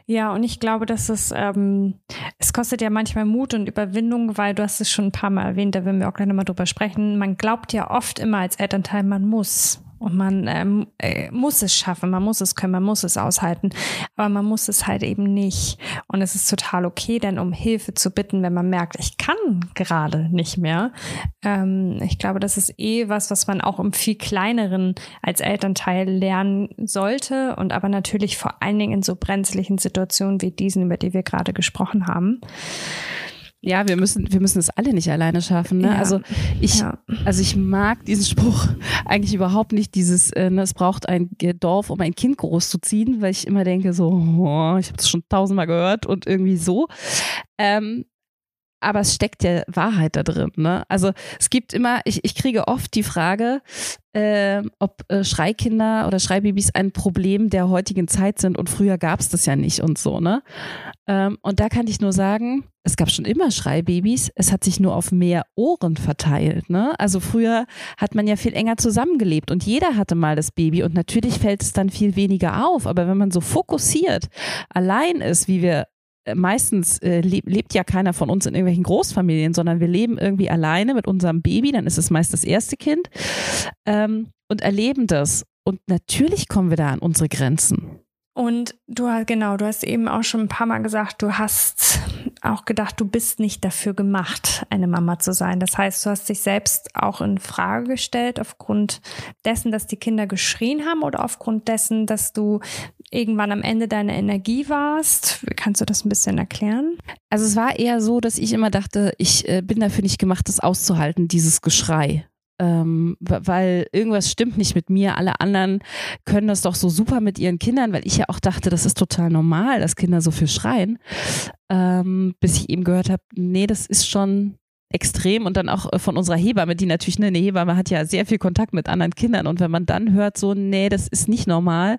Ja, und ich glaube, dass es, ähm, es kostet ja manchmal Mut und Überwindung, weil du hast es schon ein paar Mal erwähnt, da werden wir auch gleich nochmal drüber sprechen. Man glaubt ja oft immer als Elternteil, man muss. Und man ähm, äh, muss es schaffen, man muss es können, man muss es aushalten, aber man muss es halt eben nicht. Und es ist total okay, denn um Hilfe zu bitten, wenn man merkt, ich kann gerade nicht mehr. Ähm, ich glaube, das ist eh was, was man auch im viel kleineren als Elternteil lernen sollte und aber natürlich vor allen Dingen in so brenzlichen Situationen wie diesen, über die wir gerade gesprochen haben ja, wir müssen, wir müssen es alle nicht alleine schaffen. Ne? Ja. Also ich, ja. also ich mag diesen Spruch eigentlich überhaupt nicht. Dieses, äh, ne, es braucht ein Dorf, um ein Kind großzuziehen, weil ich immer denke so, oh, ich habe das schon tausendmal gehört und irgendwie so. Ähm, aber es steckt ja Wahrheit da drin. Ne? Also es gibt immer, ich, ich kriege oft die Frage, äh, ob äh, Schreikinder oder Schreibabys ein Problem der heutigen Zeit sind und früher gab es das ja nicht und so. Ne? Ähm, und da kann ich nur sagen, es gab schon immer Schreibabys, es hat sich nur auf mehr Ohren verteilt. Ne? Also früher hat man ja viel enger zusammengelebt und jeder hatte mal das Baby und natürlich fällt es dann viel weniger auf. Aber wenn man so fokussiert allein ist, wie wir meistens äh, lebt ja keiner von uns in irgendwelchen Großfamilien, sondern wir leben irgendwie alleine mit unserem Baby, dann ist es meist das erste Kind ähm, und erleben das. Und natürlich kommen wir da an unsere Grenzen. Und du hast, genau, du hast eben auch schon ein paar Mal gesagt, du hast auch gedacht, du bist nicht dafür gemacht, eine Mama zu sein. Das heißt, du hast dich selbst auch in Frage gestellt aufgrund dessen, dass die Kinder geschrien haben oder aufgrund dessen, dass du irgendwann am Ende deiner Energie warst. Kannst du das ein bisschen erklären? Also es war eher so, dass ich immer dachte, ich äh, bin dafür nicht gemacht, das auszuhalten, dieses Geschrei ähm, weil irgendwas stimmt nicht mit mir. Alle anderen können das doch so super mit ihren Kindern, weil ich ja auch dachte, das ist total normal, dass Kinder so viel schreien. Ähm, bis ich eben gehört habe, nee, das ist schon extrem und dann auch äh, von unserer Hebamme, die natürlich, ne, eine Hebamme hat ja sehr viel Kontakt mit anderen Kindern und wenn man dann hört so, nee, das ist nicht normal,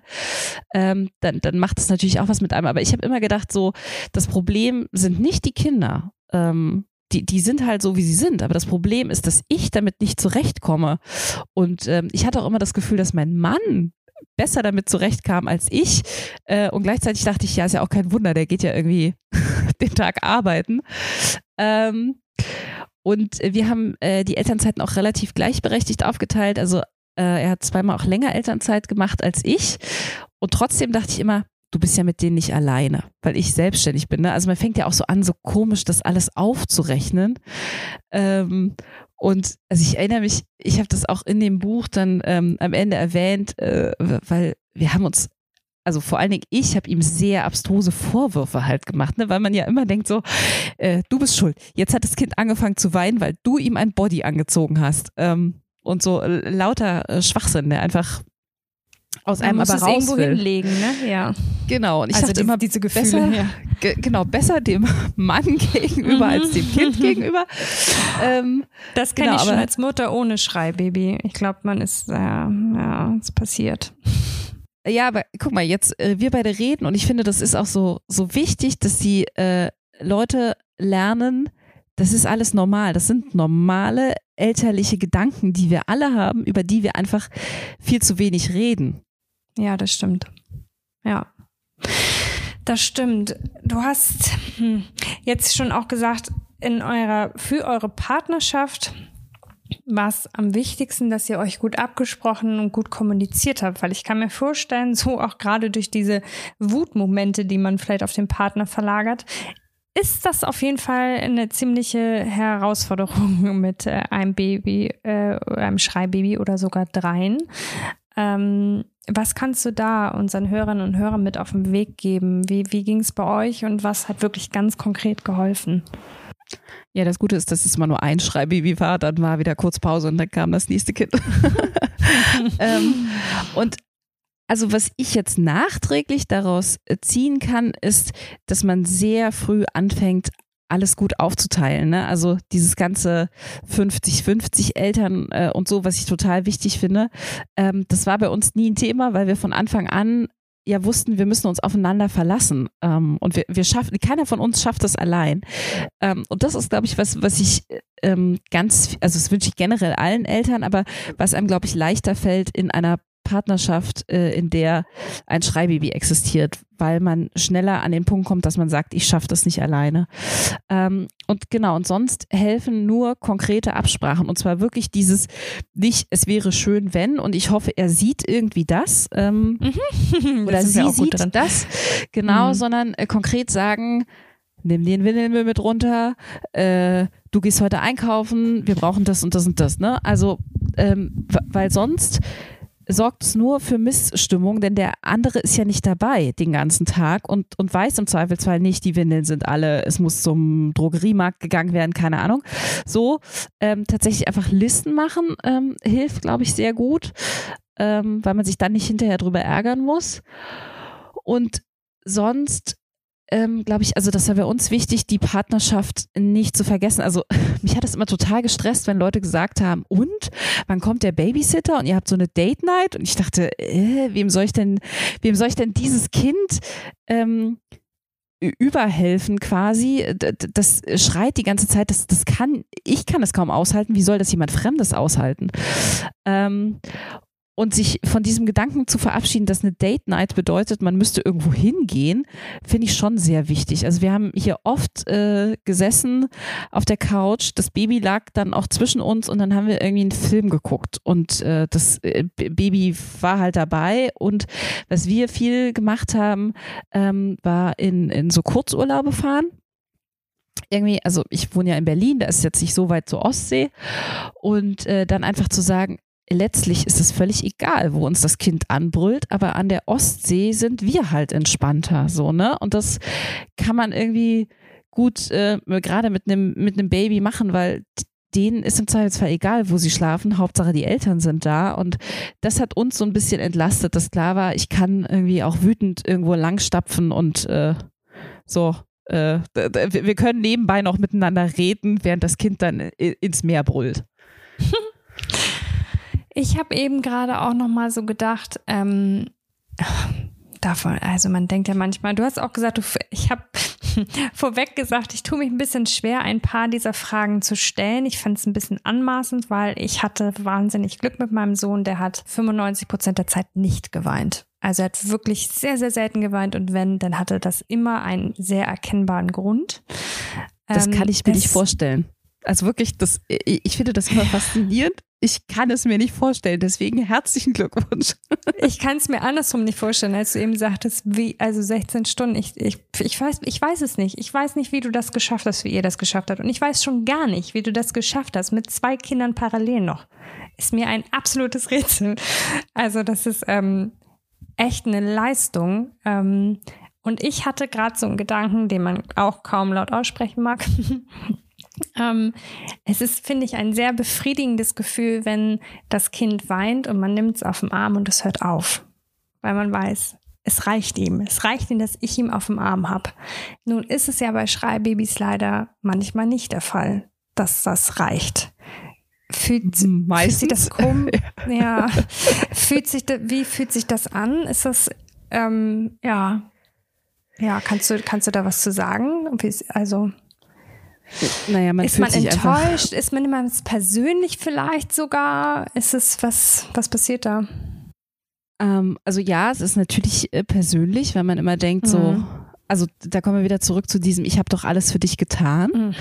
ähm, dann, dann macht das natürlich auch was mit einem. Aber ich habe immer gedacht so, das Problem sind nicht die Kinder, ähm, die, die sind halt so, wie sie sind. Aber das Problem ist, dass ich damit nicht zurechtkomme. Und ähm, ich hatte auch immer das Gefühl, dass mein Mann besser damit zurechtkam als ich. Äh, und gleichzeitig dachte ich, ja, ist ja auch kein Wunder, der geht ja irgendwie den Tag arbeiten. Ähm, und wir haben äh, die Elternzeiten auch relativ gleichberechtigt aufgeteilt. Also äh, er hat zweimal auch länger Elternzeit gemacht als ich. Und trotzdem dachte ich immer, du bist ja mit denen nicht alleine, weil ich selbstständig bin. Ne? Also man fängt ja auch so an, so komisch das alles aufzurechnen. Ähm, und also ich erinnere mich, ich habe das auch in dem Buch dann ähm, am Ende erwähnt, äh, weil wir haben uns also vor allen Dingen ich habe ihm sehr abstruse Vorwürfe halt gemacht, ne? weil man ja immer denkt so, äh, du bist schuld. Jetzt hat das Kind angefangen zu weinen, weil du ihm ein Body angezogen hast. Ähm, und so äh, lauter äh, Schwachsinn, der einfach aus einem aber raus irgendwo will. hinlegen, ne? Ja. Genau. Und ich also dachte die, immer, diese Gefühle, besser, ja. ge genau, besser dem Mann gegenüber mhm. als dem Kind gegenüber. Ähm, das kenne genau, ich schon als Mutter ohne Schreibaby. Ich glaube, man ist, äh, ja, es passiert. Ja, aber guck mal, jetzt äh, wir beide reden und ich finde, das ist auch so so wichtig, dass die äh, Leute lernen, das ist alles normal. Das sind normale elterliche Gedanken, die wir alle haben, über die wir einfach viel zu wenig reden. Ja, das stimmt. Ja. Das stimmt. Du hast hm, jetzt schon auch gesagt, in eurer, für eure Partnerschaft war es am wichtigsten, dass ihr euch gut abgesprochen und gut kommuniziert habt, weil ich kann mir vorstellen, so auch gerade durch diese Wutmomente, die man vielleicht auf den Partner verlagert, ist das auf jeden Fall eine ziemliche Herausforderung mit äh, einem Baby, äh, einem Schreibaby oder sogar dreien. Ähm, was kannst du da unseren Hörerinnen und Hörern mit auf den Weg geben? Wie, wie ging es bei euch und was hat wirklich ganz konkret geholfen? Ja, das Gute ist, dass es immer nur ein Schreibaby war, dann war wieder kurz Pause und dann kam das nächste Kind. ähm, und also was ich jetzt nachträglich daraus ziehen kann, ist, dass man sehr früh anfängt, alles gut aufzuteilen. Ne? Also dieses ganze 50-50 Eltern äh, und so, was ich total wichtig finde, ähm, das war bei uns nie ein Thema, weil wir von Anfang an ja wussten, wir müssen uns aufeinander verlassen. Ähm, und wir, wir schaffen, keiner von uns schafft das allein. Ähm, und das ist, glaube ich, was, was ich ähm, ganz, also das wünsche ich generell allen Eltern, aber was einem, glaube ich, leichter fällt in einer Partnerschaft, äh, in der ein Schreibaby existiert, weil man schneller an den Punkt kommt, dass man sagt, ich schaffe das nicht alleine. Ähm, und genau, und sonst helfen nur konkrete Absprachen. Und zwar wirklich dieses nicht, es wäre schön, wenn, und ich hoffe, er sieht irgendwie das. Ähm, mhm. oder das sie sieht drin. das, genau, mhm. sondern äh, konkret sagen, nimm den Windelmüll mit runter, äh, du gehst heute einkaufen, wir brauchen das und das und das, ne? Also, ähm, weil sonst sorgt es nur für Missstimmung, denn der andere ist ja nicht dabei den ganzen Tag und, und weiß im Zweifelsfall nicht, die Windeln sind alle, es muss zum Drogeriemarkt gegangen werden, keine Ahnung. So, ähm, tatsächlich einfach Listen machen ähm, hilft, glaube ich, sehr gut, ähm, weil man sich dann nicht hinterher drüber ärgern muss. Und sonst ähm, glaube ich, also das war bei uns wichtig, die Partnerschaft nicht zu vergessen. Also mich hat das immer total gestresst, wenn Leute gesagt haben, und? Wann kommt der Babysitter? Und ihr habt so eine Date Night? Und ich dachte, äh, wem soll ich denn, wem soll ich denn dieses Kind ähm, überhelfen quasi, das schreit die ganze Zeit, das, das kann, ich kann es kaum aushalten, wie soll das jemand Fremdes aushalten? Ähm, und sich von diesem Gedanken zu verabschieden, dass eine Date Night bedeutet, man müsste irgendwo hingehen, finde ich schon sehr wichtig. Also wir haben hier oft äh, gesessen auf der Couch, das Baby lag dann auch zwischen uns und dann haben wir irgendwie einen Film geguckt. Und äh, das äh, Baby war halt dabei. Und was wir viel gemacht haben, ähm, war in, in so Kurzurlaube fahren. Irgendwie, also ich wohne ja in Berlin, da ist jetzt nicht so weit zur Ostsee. Und äh, dann einfach zu sagen, letztlich ist es völlig egal, wo uns das Kind anbrüllt, aber an der Ostsee sind wir halt entspannter, so, ne? Und das kann man irgendwie gut äh, gerade mit einem mit einem Baby machen, weil denen ist im Zweifelsfall egal, wo sie schlafen. Hauptsache die Eltern sind da. Und das hat uns so ein bisschen entlastet, dass klar war, ich kann irgendwie auch wütend irgendwo langstapfen und äh, so. Äh, wir können nebenbei noch miteinander reden, während das Kind dann ins Meer brüllt. Ich habe eben gerade auch noch mal so gedacht, ähm, davon, also man denkt ja manchmal, du hast auch gesagt, du, ich habe vorweg gesagt, ich tue mich ein bisschen schwer, ein paar dieser Fragen zu stellen. Ich fand es ein bisschen anmaßend, weil ich hatte wahnsinnig Glück mit meinem Sohn, der hat 95 Prozent der Zeit nicht geweint. Also er hat wirklich sehr, sehr selten geweint und wenn, dann hatte das immer einen sehr erkennbaren Grund. Das ähm, kann ich mir nicht vorstellen. Also wirklich, das, ich finde das immer faszinierend, ich kann es mir nicht vorstellen. Deswegen herzlichen Glückwunsch. Ich kann es mir andersrum nicht vorstellen, als du eben sagtest, wie, also 16 Stunden. Ich, ich, ich, weiß, ich weiß es nicht. Ich weiß nicht, wie du das geschafft hast, wie ihr das geschafft habt. Und ich weiß schon gar nicht, wie du das geschafft hast, mit zwei Kindern parallel noch. Ist mir ein absolutes Rätsel. Also, das ist ähm, echt eine Leistung. Ähm, und ich hatte gerade so einen Gedanken, den man auch kaum laut aussprechen mag. Ähm, es ist, finde ich, ein sehr befriedigendes Gefühl, wenn das Kind weint und man nimmt es auf den Arm und es hört auf. Weil man weiß, es reicht ihm. Es reicht ihm, dass ich ihn auf dem Arm habe. Nun ist es ja bei Schreibabys leider manchmal nicht der Fall, dass das reicht. Fühlt, fühlt sich das komisch? ja. fühlt sich, wie fühlt sich das an? Ist das, ähm, ja, ja, kannst du, kannst du da was zu sagen? Also, naja, man ist man enttäuscht? Ist man immer persönlich vielleicht sogar? Ist es was, was passiert da? Ähm, also ja, es ist natürlich äh, persönlich, wenn man immer denkt mhm. so, also da kommen wir wieder zurück zu diesem, ich habe doch alles für dich getan. Mhm.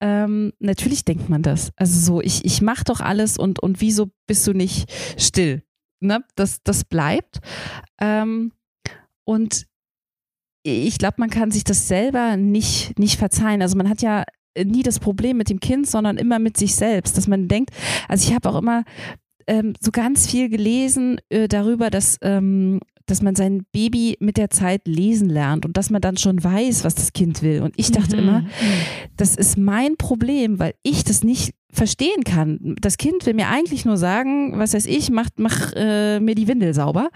Ähm, natürlich denkt man das. Also so, ich, ich mache doch alles und, und wieso bist du nicht still? Ne? Das, das bleibt. Ähm, und ich glaube, man kann sich das selber nicht, nicht verzeihen. Also man hat ja nie das Problem mit dem Kind, sondern immer mit sich selbst, dass man denkt, also ich habe auch immer ähm, so ganz viel gelesen äh, darüber, dass, ähm, dass man sein Baby mit der Zeit lesen lernt und dass man dann schon weiß, was das Kind will. Und ich dachte mhm. immer, das ist mein Problem, weil ich das nicht verstehen kann. Das Kind will mir eigentlich nur sagen, was weiß ich, mach, mach äh, mir die Windel sauber.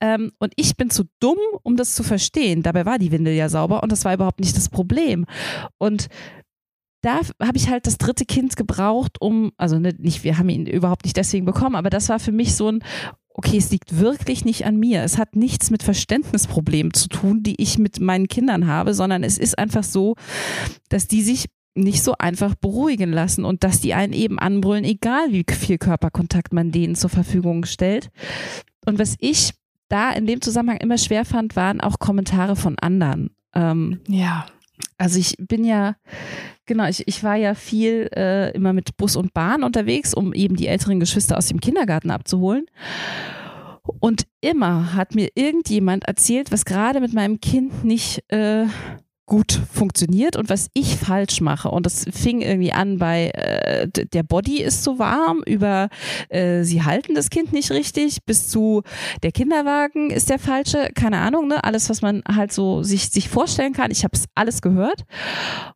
Ähm, und ich bin zu dumm, um das zu verstehen. Dabei war die Windel ja sauber und das war überhaupt nicht das Problem. Und da habe ich halt das dritte Kind gebraucht, um, also ne, nicht, wir haben ihn überhaupt nicht deswegen bekommen, aber das war für mich so ein, okay, es liegt wirklich nicht an mir. Es hat nichts mit Verständnisproblemen zu tun, die ich mit meinen Kindern habe, sondern es ist einfach so, dass die sich nicht so einfach beruhigen lassen und dass die einen eben anbrüllen, egal wie viel Körperkontakt man denen zur Verfügung stellt. Und was ich da in dem Zusammenhang immer schwer fand, waren auch Kommentare von anderen. Ähm, ja. Also ich bin ja, genau, ich, ich war ja viel äh, immer mit Bus und Bahn unterwegs, um eben die älteren Geschwister aus dem Kindergarten abzuholen. Und immer hat mir irgendjemand erzählt, was gerade mit meinem Kind nicht äh, gut funktioniert und was ich falsch mache. Und das fing irgendwie an bei äh, der Body ist zu warm, über äh, sie halten das Kind nicht richtig, bis zu der Kinderwagen ist der falsche, keine Ahnung, ne? Alles, was man halt so sich, sich vorstellen kann. Ich habe es alles gehört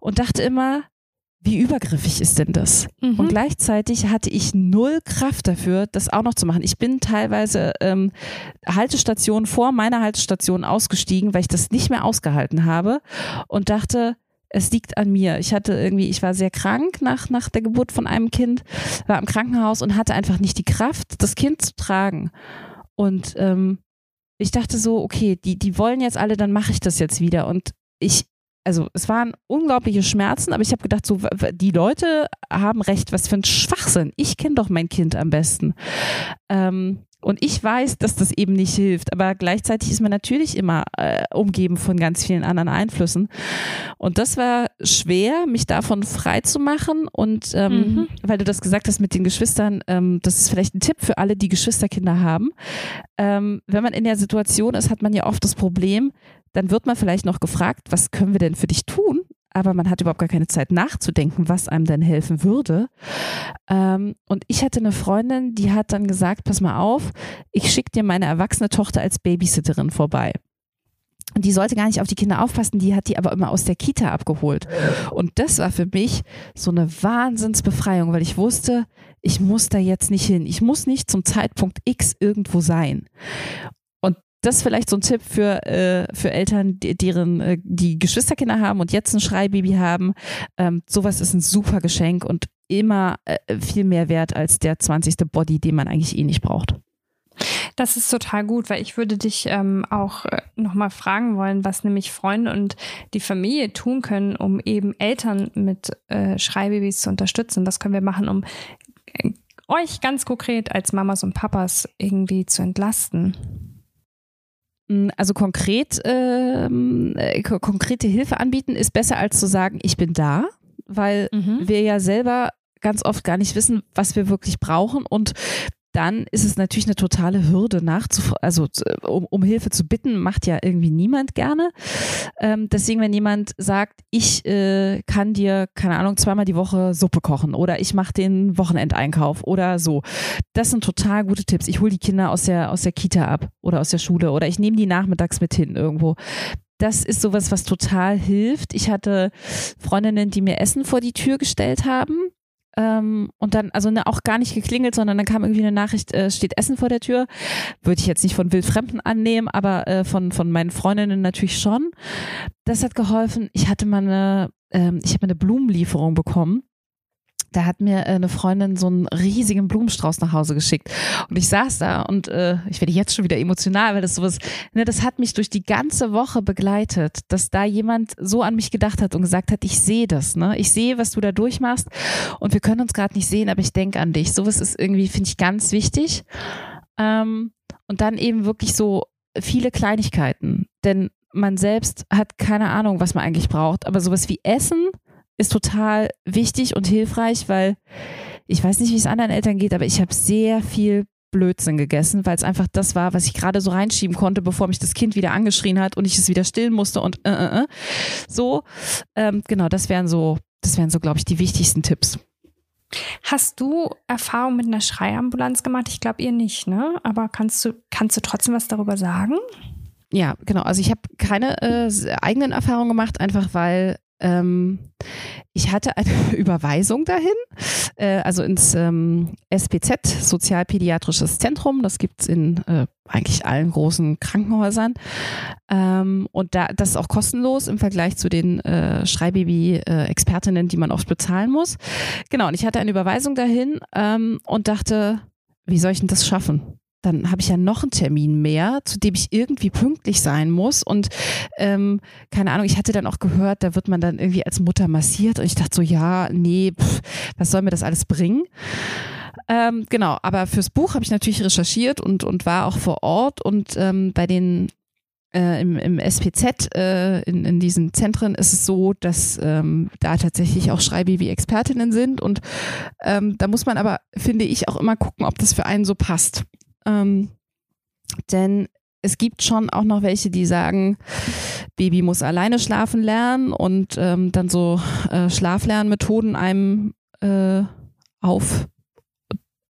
und dachte immer, wie übergriffig ist denn das? Mhm. Und gleichzeitig hatte ich null Kraft dafür, das auch noch zu machen. Ich bin teilweise ähm, Haltestationen vor meiner Haltestation ausgestiegen, weil ich das nicht mehr ausgehalten habe und dachte, es liegt an mir. Ich hatte irgendwie, ich war sehr krank nach, nach der Geburt von einem Kind, war im Krankenhaus und hatte einfach nicht die Kraft, das Kind zu tragen. Und ähm, ich dachte so, okay, die, die wollen jetzt alle, dann mache ich das jetzt wieder. Und ich also es waren unglaubliche Schmerzen, aber ich habe gedacht, so die Leute haben recht, was für ein Schwachsinn. Ich kenne doch mein Kind am besten. Ähm, und ich weiß, dass das eben nicht hilft, aber gleichzeitig ist man natürlich immer äh, umgeben von ganz vielen anderen Einflüssen. Und das war schwer, mich davon frei zu machen. Und ähm, mhm. weil du das gesagt hast mit den Geschwistern, ähm, das ist vielleicht ein Tipp für alle, die Geschwisterkinder haben. Ähm, wenn man in der Situation ist, hat man ja oft das Problem, dann wird man vielleicht noch gefragt, was können wir denn für dich tun? Aber man hat überhaupt gar keine Zeit nachzudenken, was einem denn helfen würde. Ähm, und ich hatte eine Freundin, die hat dann gesagt, pass mal auf, ich schicke dir meine erwachsene Tochter als Babysitterin vorbei. Und die sollte gar nicht auf die Kinder aufpassen, die hat die aber immer aus der Kita abgeholt. Und das war für mich so eine Wahnsinnsbefreiung, weil ich wusste, ich muss da jetzt nicht hin. Ich muss nicht zum Zeitpunkt X irgendwo sein das ist vielleicht so ein Tipp für, äh, für Eltern, die, deren, äh, die Geschwisterkinder haben und jetzt ein Schreibaby haben. Ähm, sowas ist ein super Geschenk und immer äh, viel mehr wert als der 20. Body, den man eigentlich eh nicht braucht. Das ist total gut, weil ich würde dich ähm, auch äh, nochmal fragen wollen, was nämlich Freunde und die Familie tun können, um eben Eltern mit äh, Schreibabys zu unterstützen. Was können wir machen, um äh, euch ganz konkret als Mamas und Papas irgendwie zu entlasten? Mm, also konkret, ähm, äh, konkrete Hilfe anbieten ist besser als zu sagen, ich bin da, weil mhm. wir ja selber ganz oft gar nicht wissen, was wir wirklich brauchen und dann ist es natürlich eine totale Hürde also um, um, Hilfe zu bitten, macht ja irgendwie niemand gerne. Ähm, deswegen, wenn jemand sagt, ich äh, kann dir, keine Ahnung, zweimal die Woche Suppe kochen oder ich mache den Wochenendeinkauf oder so, das sind total gute Tipps. Ich hole die Kinder aus der, aus der Kita ab oder aus der Schule oder ich nehme die nachmittags mit hin irgendwo das ist sowas, was total hilft. Ich hatte Freundinnen, die mir Essen vor die Tür gestellt haben. Ähm, und dann, also ne, auch gar nicht geklingelt, sondern dann kam irgendwie eine Nachricht, äh, steht Essen vor der Tür. Würde ich jetzt nicht von Wildfremden annehmen, aber äh, von, von meinen Freundinnen natürlich schon. Das hat geholfen. Ich hatte mal eine, ähm, ich habe eine Blumenlieferung bekommen da hat mir äh, eine Freundin so einen riesigen Blumenstrauß nach Hause geschickt. Und ich saß da und äh, ich werde jetzt schon wieder emotional, weil das sowas, ne, das hat mich durch die ganze Woche begleitet, dass da jemand so an mich gedacht hat und gesagt hat, ich sehe das, ne? Ich sehe, was du da durchmachst und wir können uns gerade nicht sehen, aber ich denke an dich. Sowas ist irgendwie, finde ich, ganz wichtig. Ähm, und dann eben wirklich so viele Kleinigkeiten. Denn man selbst hat keine Ahnung, was man eigentlich braucht. Aber sowas wie Essen, ist total wichtig und hilfreich, weil ich weiß nicht, wie es anderen Eltern geht, aber ich habe sehr viel Blödsinn gegessen, weil es einfach das war, was ich gerade so reinschieben konnte, bevor mich das Kind wieder angeschrien hat und ich es wieder stillen musste und äh, äh, äh. so. Ähm, genau, das wären so, das wären so, glaube ich, die wichtigsten Tipps. Hast du Erfahrung mit einer Schreiambulanz gemacht? Ich glaube ihr nicht, ne? Aber kannst du, kannst du trotzdem was darüber sagen? Ja, genau. Also ich habe keine äh, eigenen Erfahrungen gemacht, einfach weil ähm, ich hatte eine Überweisung dahin, äh, also ins ähm, SPZ, Sozialpädiatrisches Zentrum. Das gibt's in äh, eigentlich allen großen Krankenhäusern. Ähm, und da, das ist auch kostenlos im Vergleich zu den äh, Schreibaby-Expertinnen, die man oft bezahlen muss. Genau, und ich hatte eine Überweisung dahin ähm, und dachte, wie soll ich denn das schaffen? Dann habe ich ja noch einen Termin mehr, zu dem ich irgendwie pünktlich sein muss. Und ähm, keine Ahnung, ich hatte dann auch gehört, da wird man dann irgendwie als Mutter massiert. Und ich dachte so, ja, nee, pff, was soll mir das alles bringen? Ähm, genau, aber fürs Buch habe ich natürlich recherchiert und, und war auch vor Ort und ähm, bei den äh, im, im SPZ äh, in, in diesen Zentren ist es so, dass ähm, da tatsächlich auch Schreibaby-Expertinnen sind und ähm, da muss man aber, finde ich, auch immer gucken, ob das für einen so passt. Ähm, denn es gibt schon auch noch welche, die sagen, Baby muss alleine schlafen lernen und ähm, dann so äh, Schlaflernmethoden einem äh, auf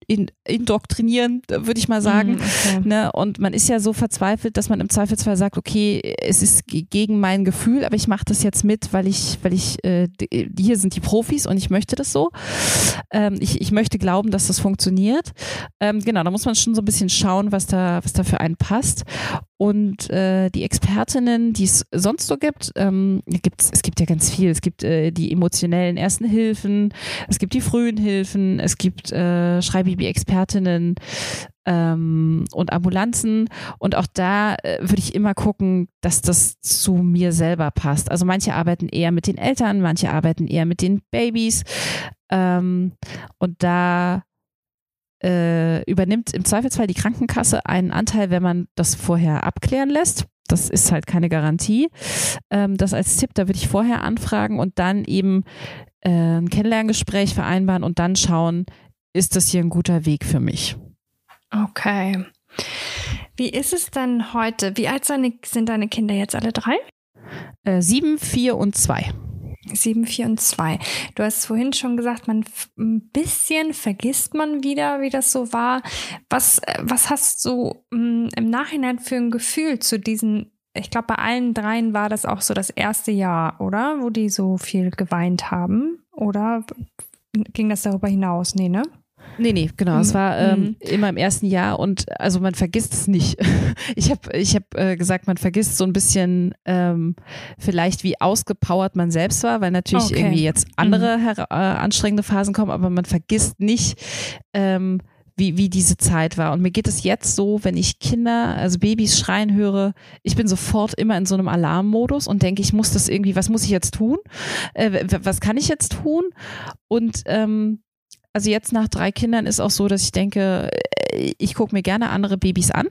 in, indoktrinieren, würde ich mal sagen. Mhm, okay. Ne? Und man ist ja so verzweifelt, dass man im Zweifelsfall sagt, okay, es ist gegen mein Gefühl, aber ich mache das jetzt mit, weil ich, weil ich, äh, hier sind die Profis und ich möchte das so. Ähm, ich, ich möchte glauben, dass das funktioniert. Ähm, genau, da muss man schon so ein bisschen schauen, was da, was da für einen passt. Und äh, die Expertinnen, die es sonst so gibt, ähm, gibt's, es gibt ja ganz viel. Es gibt äh, die emotionellen ersten Hilfen, es gibt die frühen Hilfen, es gibt äh, Schreibaby-Expertinnen ähm, und Ambulanzen. Und auch da äh, würde ich immer gucken, dass das zu mir selber passt. Also manche arbeiten eher mit den Eltern, manche arbeiten eher mit den Babys. Ähm, und da äh, übernimmt im Zweifelsfall die Krankenkasse einen Anteil, wenn man das vorher abklären lässt. Das ist halt keine Garantie. Ähm, das als Tipp, da würde ich vorher anfragen und dann eben äh, ein Kennenlerngespräch vereinbaren und dann schauen, ist das hier ein guter Weg für mich. Okay. Wie ist es denn heute? Wie alt sind deine Kinder jetzt alle drei? Äh, sieben, vier und zwei. 7, 4 und 2. Du hast vorhin schon gesagt, man ein bisschen vergisst man wieder, wie das so war. Was, äh, was hast du mh, im Nachhinein für ein Gefühl zu diesen, ich glaube, bei allen dreien war das auch so das erste Jahr, oder? Wo die so viel geweint haben? Oder ging das darüber hinaus? Nee, ne? Nee, nee, genau. Es mhm. war ähm, mhm. immer im ersten Jahr und also man vergisst es nicht. Ich habe ich hab, äh, gesagt, man vergisst so ein bisschen ähm, vielleicht, wie ausgepowert man selbst war, weil natürlich okay. irgendwie jetzt andere mhm. äh, anstrengende Phasen kommen, aber man vergisst nicht, ähm, wie, wie diese Zeit war. Und mir geht es jetzt so, wenn ich Kinder, also Babys schreien höre, ich bin sofort immer in so einem Alarmmodus und denke, ich muss das irgendwie, was muss ich jetzt tun? Äh, was kann ich jetzt tun? Und ähm, also jetzt nach drei Kindern ist auch so, dass ich denke, äh, ich gucke mir gerne andere Babys an,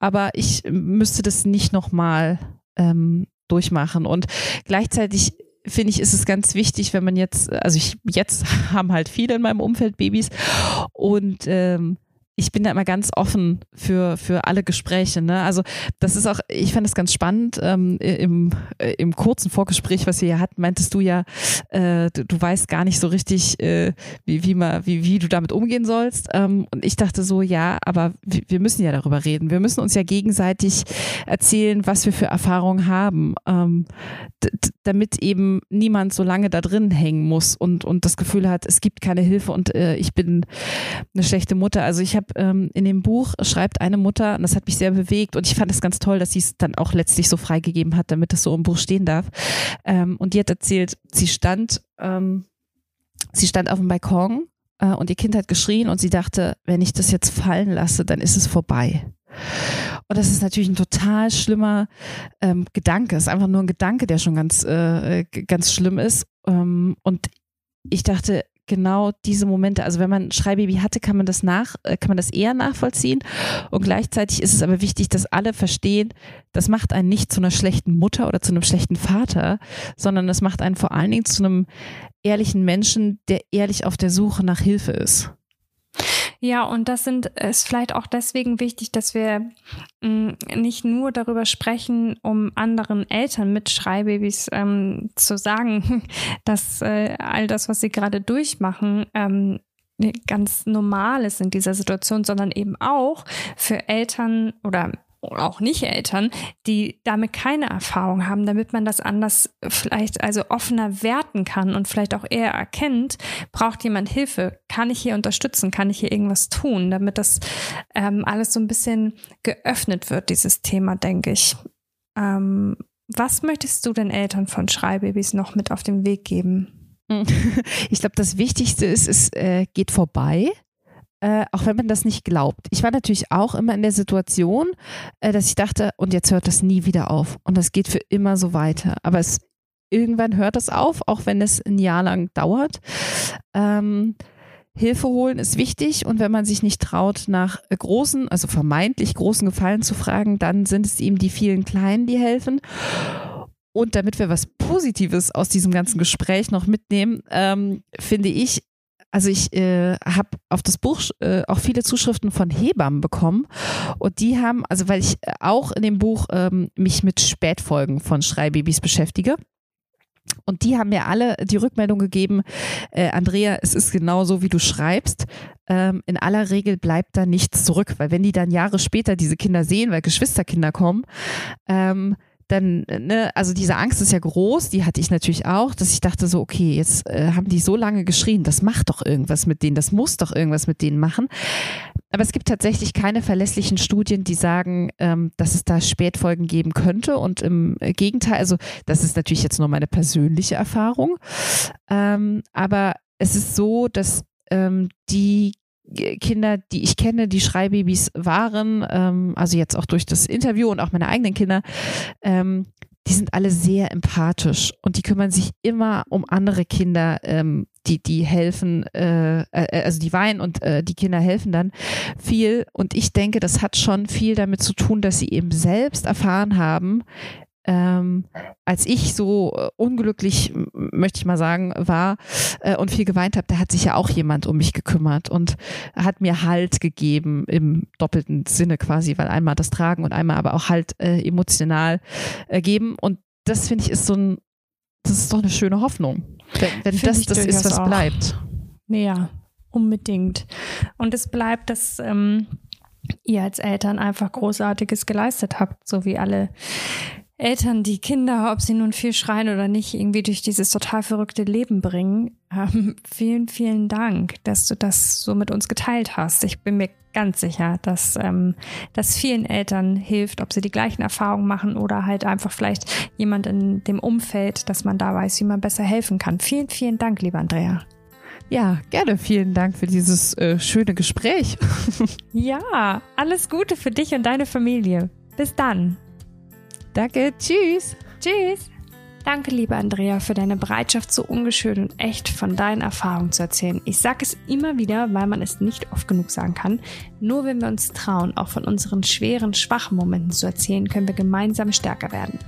aber ich müsste das nicht nochmal ähm, durchmachen. Und gleichzeitig finde ich, ist es ganz wichtig, wenn man jetzt, also ich, jetzt haben halt viele in meinem Umfeld Babys und ähm, ich bin da immer ganz offen für, für alle Gespräche. Ne? Also das ist auch, ich fand es ganz spannend, ähm, im, äh, im kurzen Vorgespräch, was wir hier hatten, meintest du ja, äh, du, du, weißt gar nicht so richtig, äh, wie, wie, man, wie, wie du damit umgehen sollst. Ähm, und ich dachte so, ja, aber wir, wir müssen ja darüber reden. Wir müssen uns ja gegenseitig erzählen, was wir für Erfahrungen haben, ähm, damit eben niemand so lange da drin hängen muss und, und das Gefühl hat, es gibt keine Hilfe und äh, ich bin eine schlechte Mutter. Also ich habe habe ähm, in dem Buch schreibt eine Mutter, und das hat mich sehr bewegt und ich fand es ganz toll, dass sie es dann auch letztlich so freigegeben hat, damit es so im Buch stehen darf. Ähm, und die hat erzählt, sie stand, ähm, sie stand auf dem Balkon äh, und ihr Kind hat geschrien und sie dachte, wenn ich das jetzt fallen lasse, dann ist es vorbei. Und das ist natürlich ein total schlimmer ähm, Gedanke. Es ist einfach nur ein Gedanke, der schon ganz, äh, ganz schlimm ist. Ähm, und ich dachte, genau diese Momente, also wenn man ein Schreibaby hatte, kann man das nach, äh, kann man das eher nachvollziehen. Und gleichzeitig ist es aber wichtig, dass alle verstehen, das macht einen nicht zu einer schlechten Mutter oder zu einem schlechten Vater, sondern das macht einen vor allen Dingen zu einem ehrlichen Menschen, der ehrlich auf der Suche nach Hilfe ist. Ja, und das sind, ist vielleicht auch deswegen wichtig, dass wir mm, nicht nur darüber sprechen, um anderen Eltern mit Schreibabys ähm, zu sagen, dass äh, all das, was sie gerade durchmachen, ähm, ganz normal ist in dieser Situation, sondern eben auch für Eltern oder auch nicht Eltern, die damit keine Erfahrung haben, damit man das anders vielleicht also offener werten kann und vielleicht auch eher erkennt, braucht jemand Hilfe, kann ich hier unterstützen, kann ich hier irgendwas tun, damit das ähm, alles so ein bisschen geöffnet wird, dieses Thema, denke ich. Ähm, was möchtest du den Eltern von Schreibabys noch mit auf den Weg geben? Ich glaube, das Wichtigste ist, es äh, geht vorbei äh, auch wenn man das nicht glaubt. Ich war natürlich auch immer in der Situation, äh, dass ich dachte, und jetzt hört das nie wieder auf. Und das geht für immer so weiter. Aber es, irgendwann hört es auf, auch wenn es ein Jahr lang dauert. Ähm, Hilfe holen ist wichtig und wenn man sich nicht traut, nach großen, also vermeintlich großen Gefallen zu fragen, dann sind es eben die vielen Kleinen, die helfen. Und damit wir was Positives aus diesem ganzen Gespräch noch mitnehmen, ähm, finde ich, also ich äh, habe auf das Buch äh, auch viele Zuschriften von Hebammen bekommen und die haben, also weil ich auch in dem Buch ähm, mich mit Spätfolgen von Schreibabys beschäftige. Und die haben mir alle die Rückmeldung gegeben, äh, Andrea, es ist genau so, wie du schreibst. Ähm, in aller Regel bleibt da nichts zurück, weil wenn die dann Jahre später diese Kinder sehen, weil Geschwisterkinder kommen, ähm, dann, ne, also diese Angst ist ja groß, die hatte ich natürlich auch, dass ich dachte so, okay, jetzt äh, haben die so lange geschrien, das macht doch irgendwas mit denen, das muss doch irgendwas mit denen machen. Aber es gibt tatsächlich keine verlässlichen Studien, die sagen, ähm, dass es da Spätfolgen geben könnte. Und im Gegenteil, also das ist natürlich jetzt nur meine persönliche Erfahrung. Ähm, aber es ist so, dass ähm, die Kinder, die ich kenne, die Schreibabys waren, ähm, also jetzt auch durch das Interview und auch meine eigenen Kinder, ähm, die sind alle sehr empathisch und die kümmern sich immer um andere Kinder, ähm, die, die helfen, äh, äh, also die weinen und äh, die Kinder helfen dann viel. Und ich denke, das hat schon viel damit zu tun, dass sie eben selbst erfahren haben, ähm, als ich so äh, unglücklich, möchte ich mal sagen, war äh, und viel geweint habe, da hat sich ja auch jemand um mich gekümmert und hat mir Halt gegeben im doppelten Sinne quasi, weil einmal das Tragen und einmal aber auch halt äh, emotional äh, geben. Und das finde ich ist so ein, das ist doch eine schöne Hoffnung, wenn, wenn das das ist, was auch. bleibt. Ja, unbedingt. Und es bleibt, dass ähm, ihr als Eltern einfach Großartiges geleistet habt, so wie alle Eltern, die Kinder, ob sie nun viel schreien oder nicht, irgendwie durch dieses total verrückte Leben bringen. Ähm, vielen, vielen Dank, dass du das so mit uns geteilt hast. Ich bin mir ganz sicher, dass ähm, das vielen Eltern hilft, ob sie die gleichen Erfahrungen machen oder halt einfach vielleicht jemand in dem Umfeld, dass man da weiß, wie man besser helfen kann. Vielen, vielen Dank, lieber Andrea. Ja, gerne. Vielen Dank für dieses äh, schöne Gespräch. ja, alles Gute für dich und deine Familie. Bis dann. Danke, tschüss. Tschüss. Danke, liebe Andrea, für deine Bereitschaft, so ungeschönt und echt von deinen Erfahrungen zu erzählen. Ich sage es immer wieder, weil man es nicht oft genug sagen kann. Nur wenn wir uns trauen, auch von unseren schweren, schwachen Momenten zu erzählen, können wir gemeinsam stärker werden.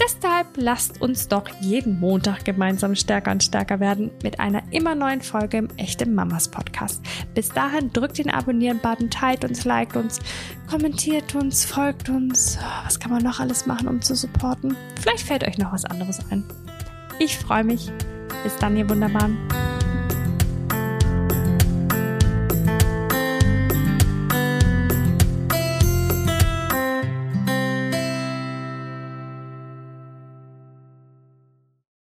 Deshalb lasst uns doch jeden Montag gemeinsam stärker und stärker werden mit einer immer neuen Folge im Echte Mamas Podcast. Bis dahin drückt den Abonnieren-Button, teilt uns, liked uns, kommentiert uns, folgt uns. Was kann man noch alles machen, um zu supporten? Vielleicht fällt euch noch was anderes ein. Ich freue mich. Bis dann, ihr Wunderbaren.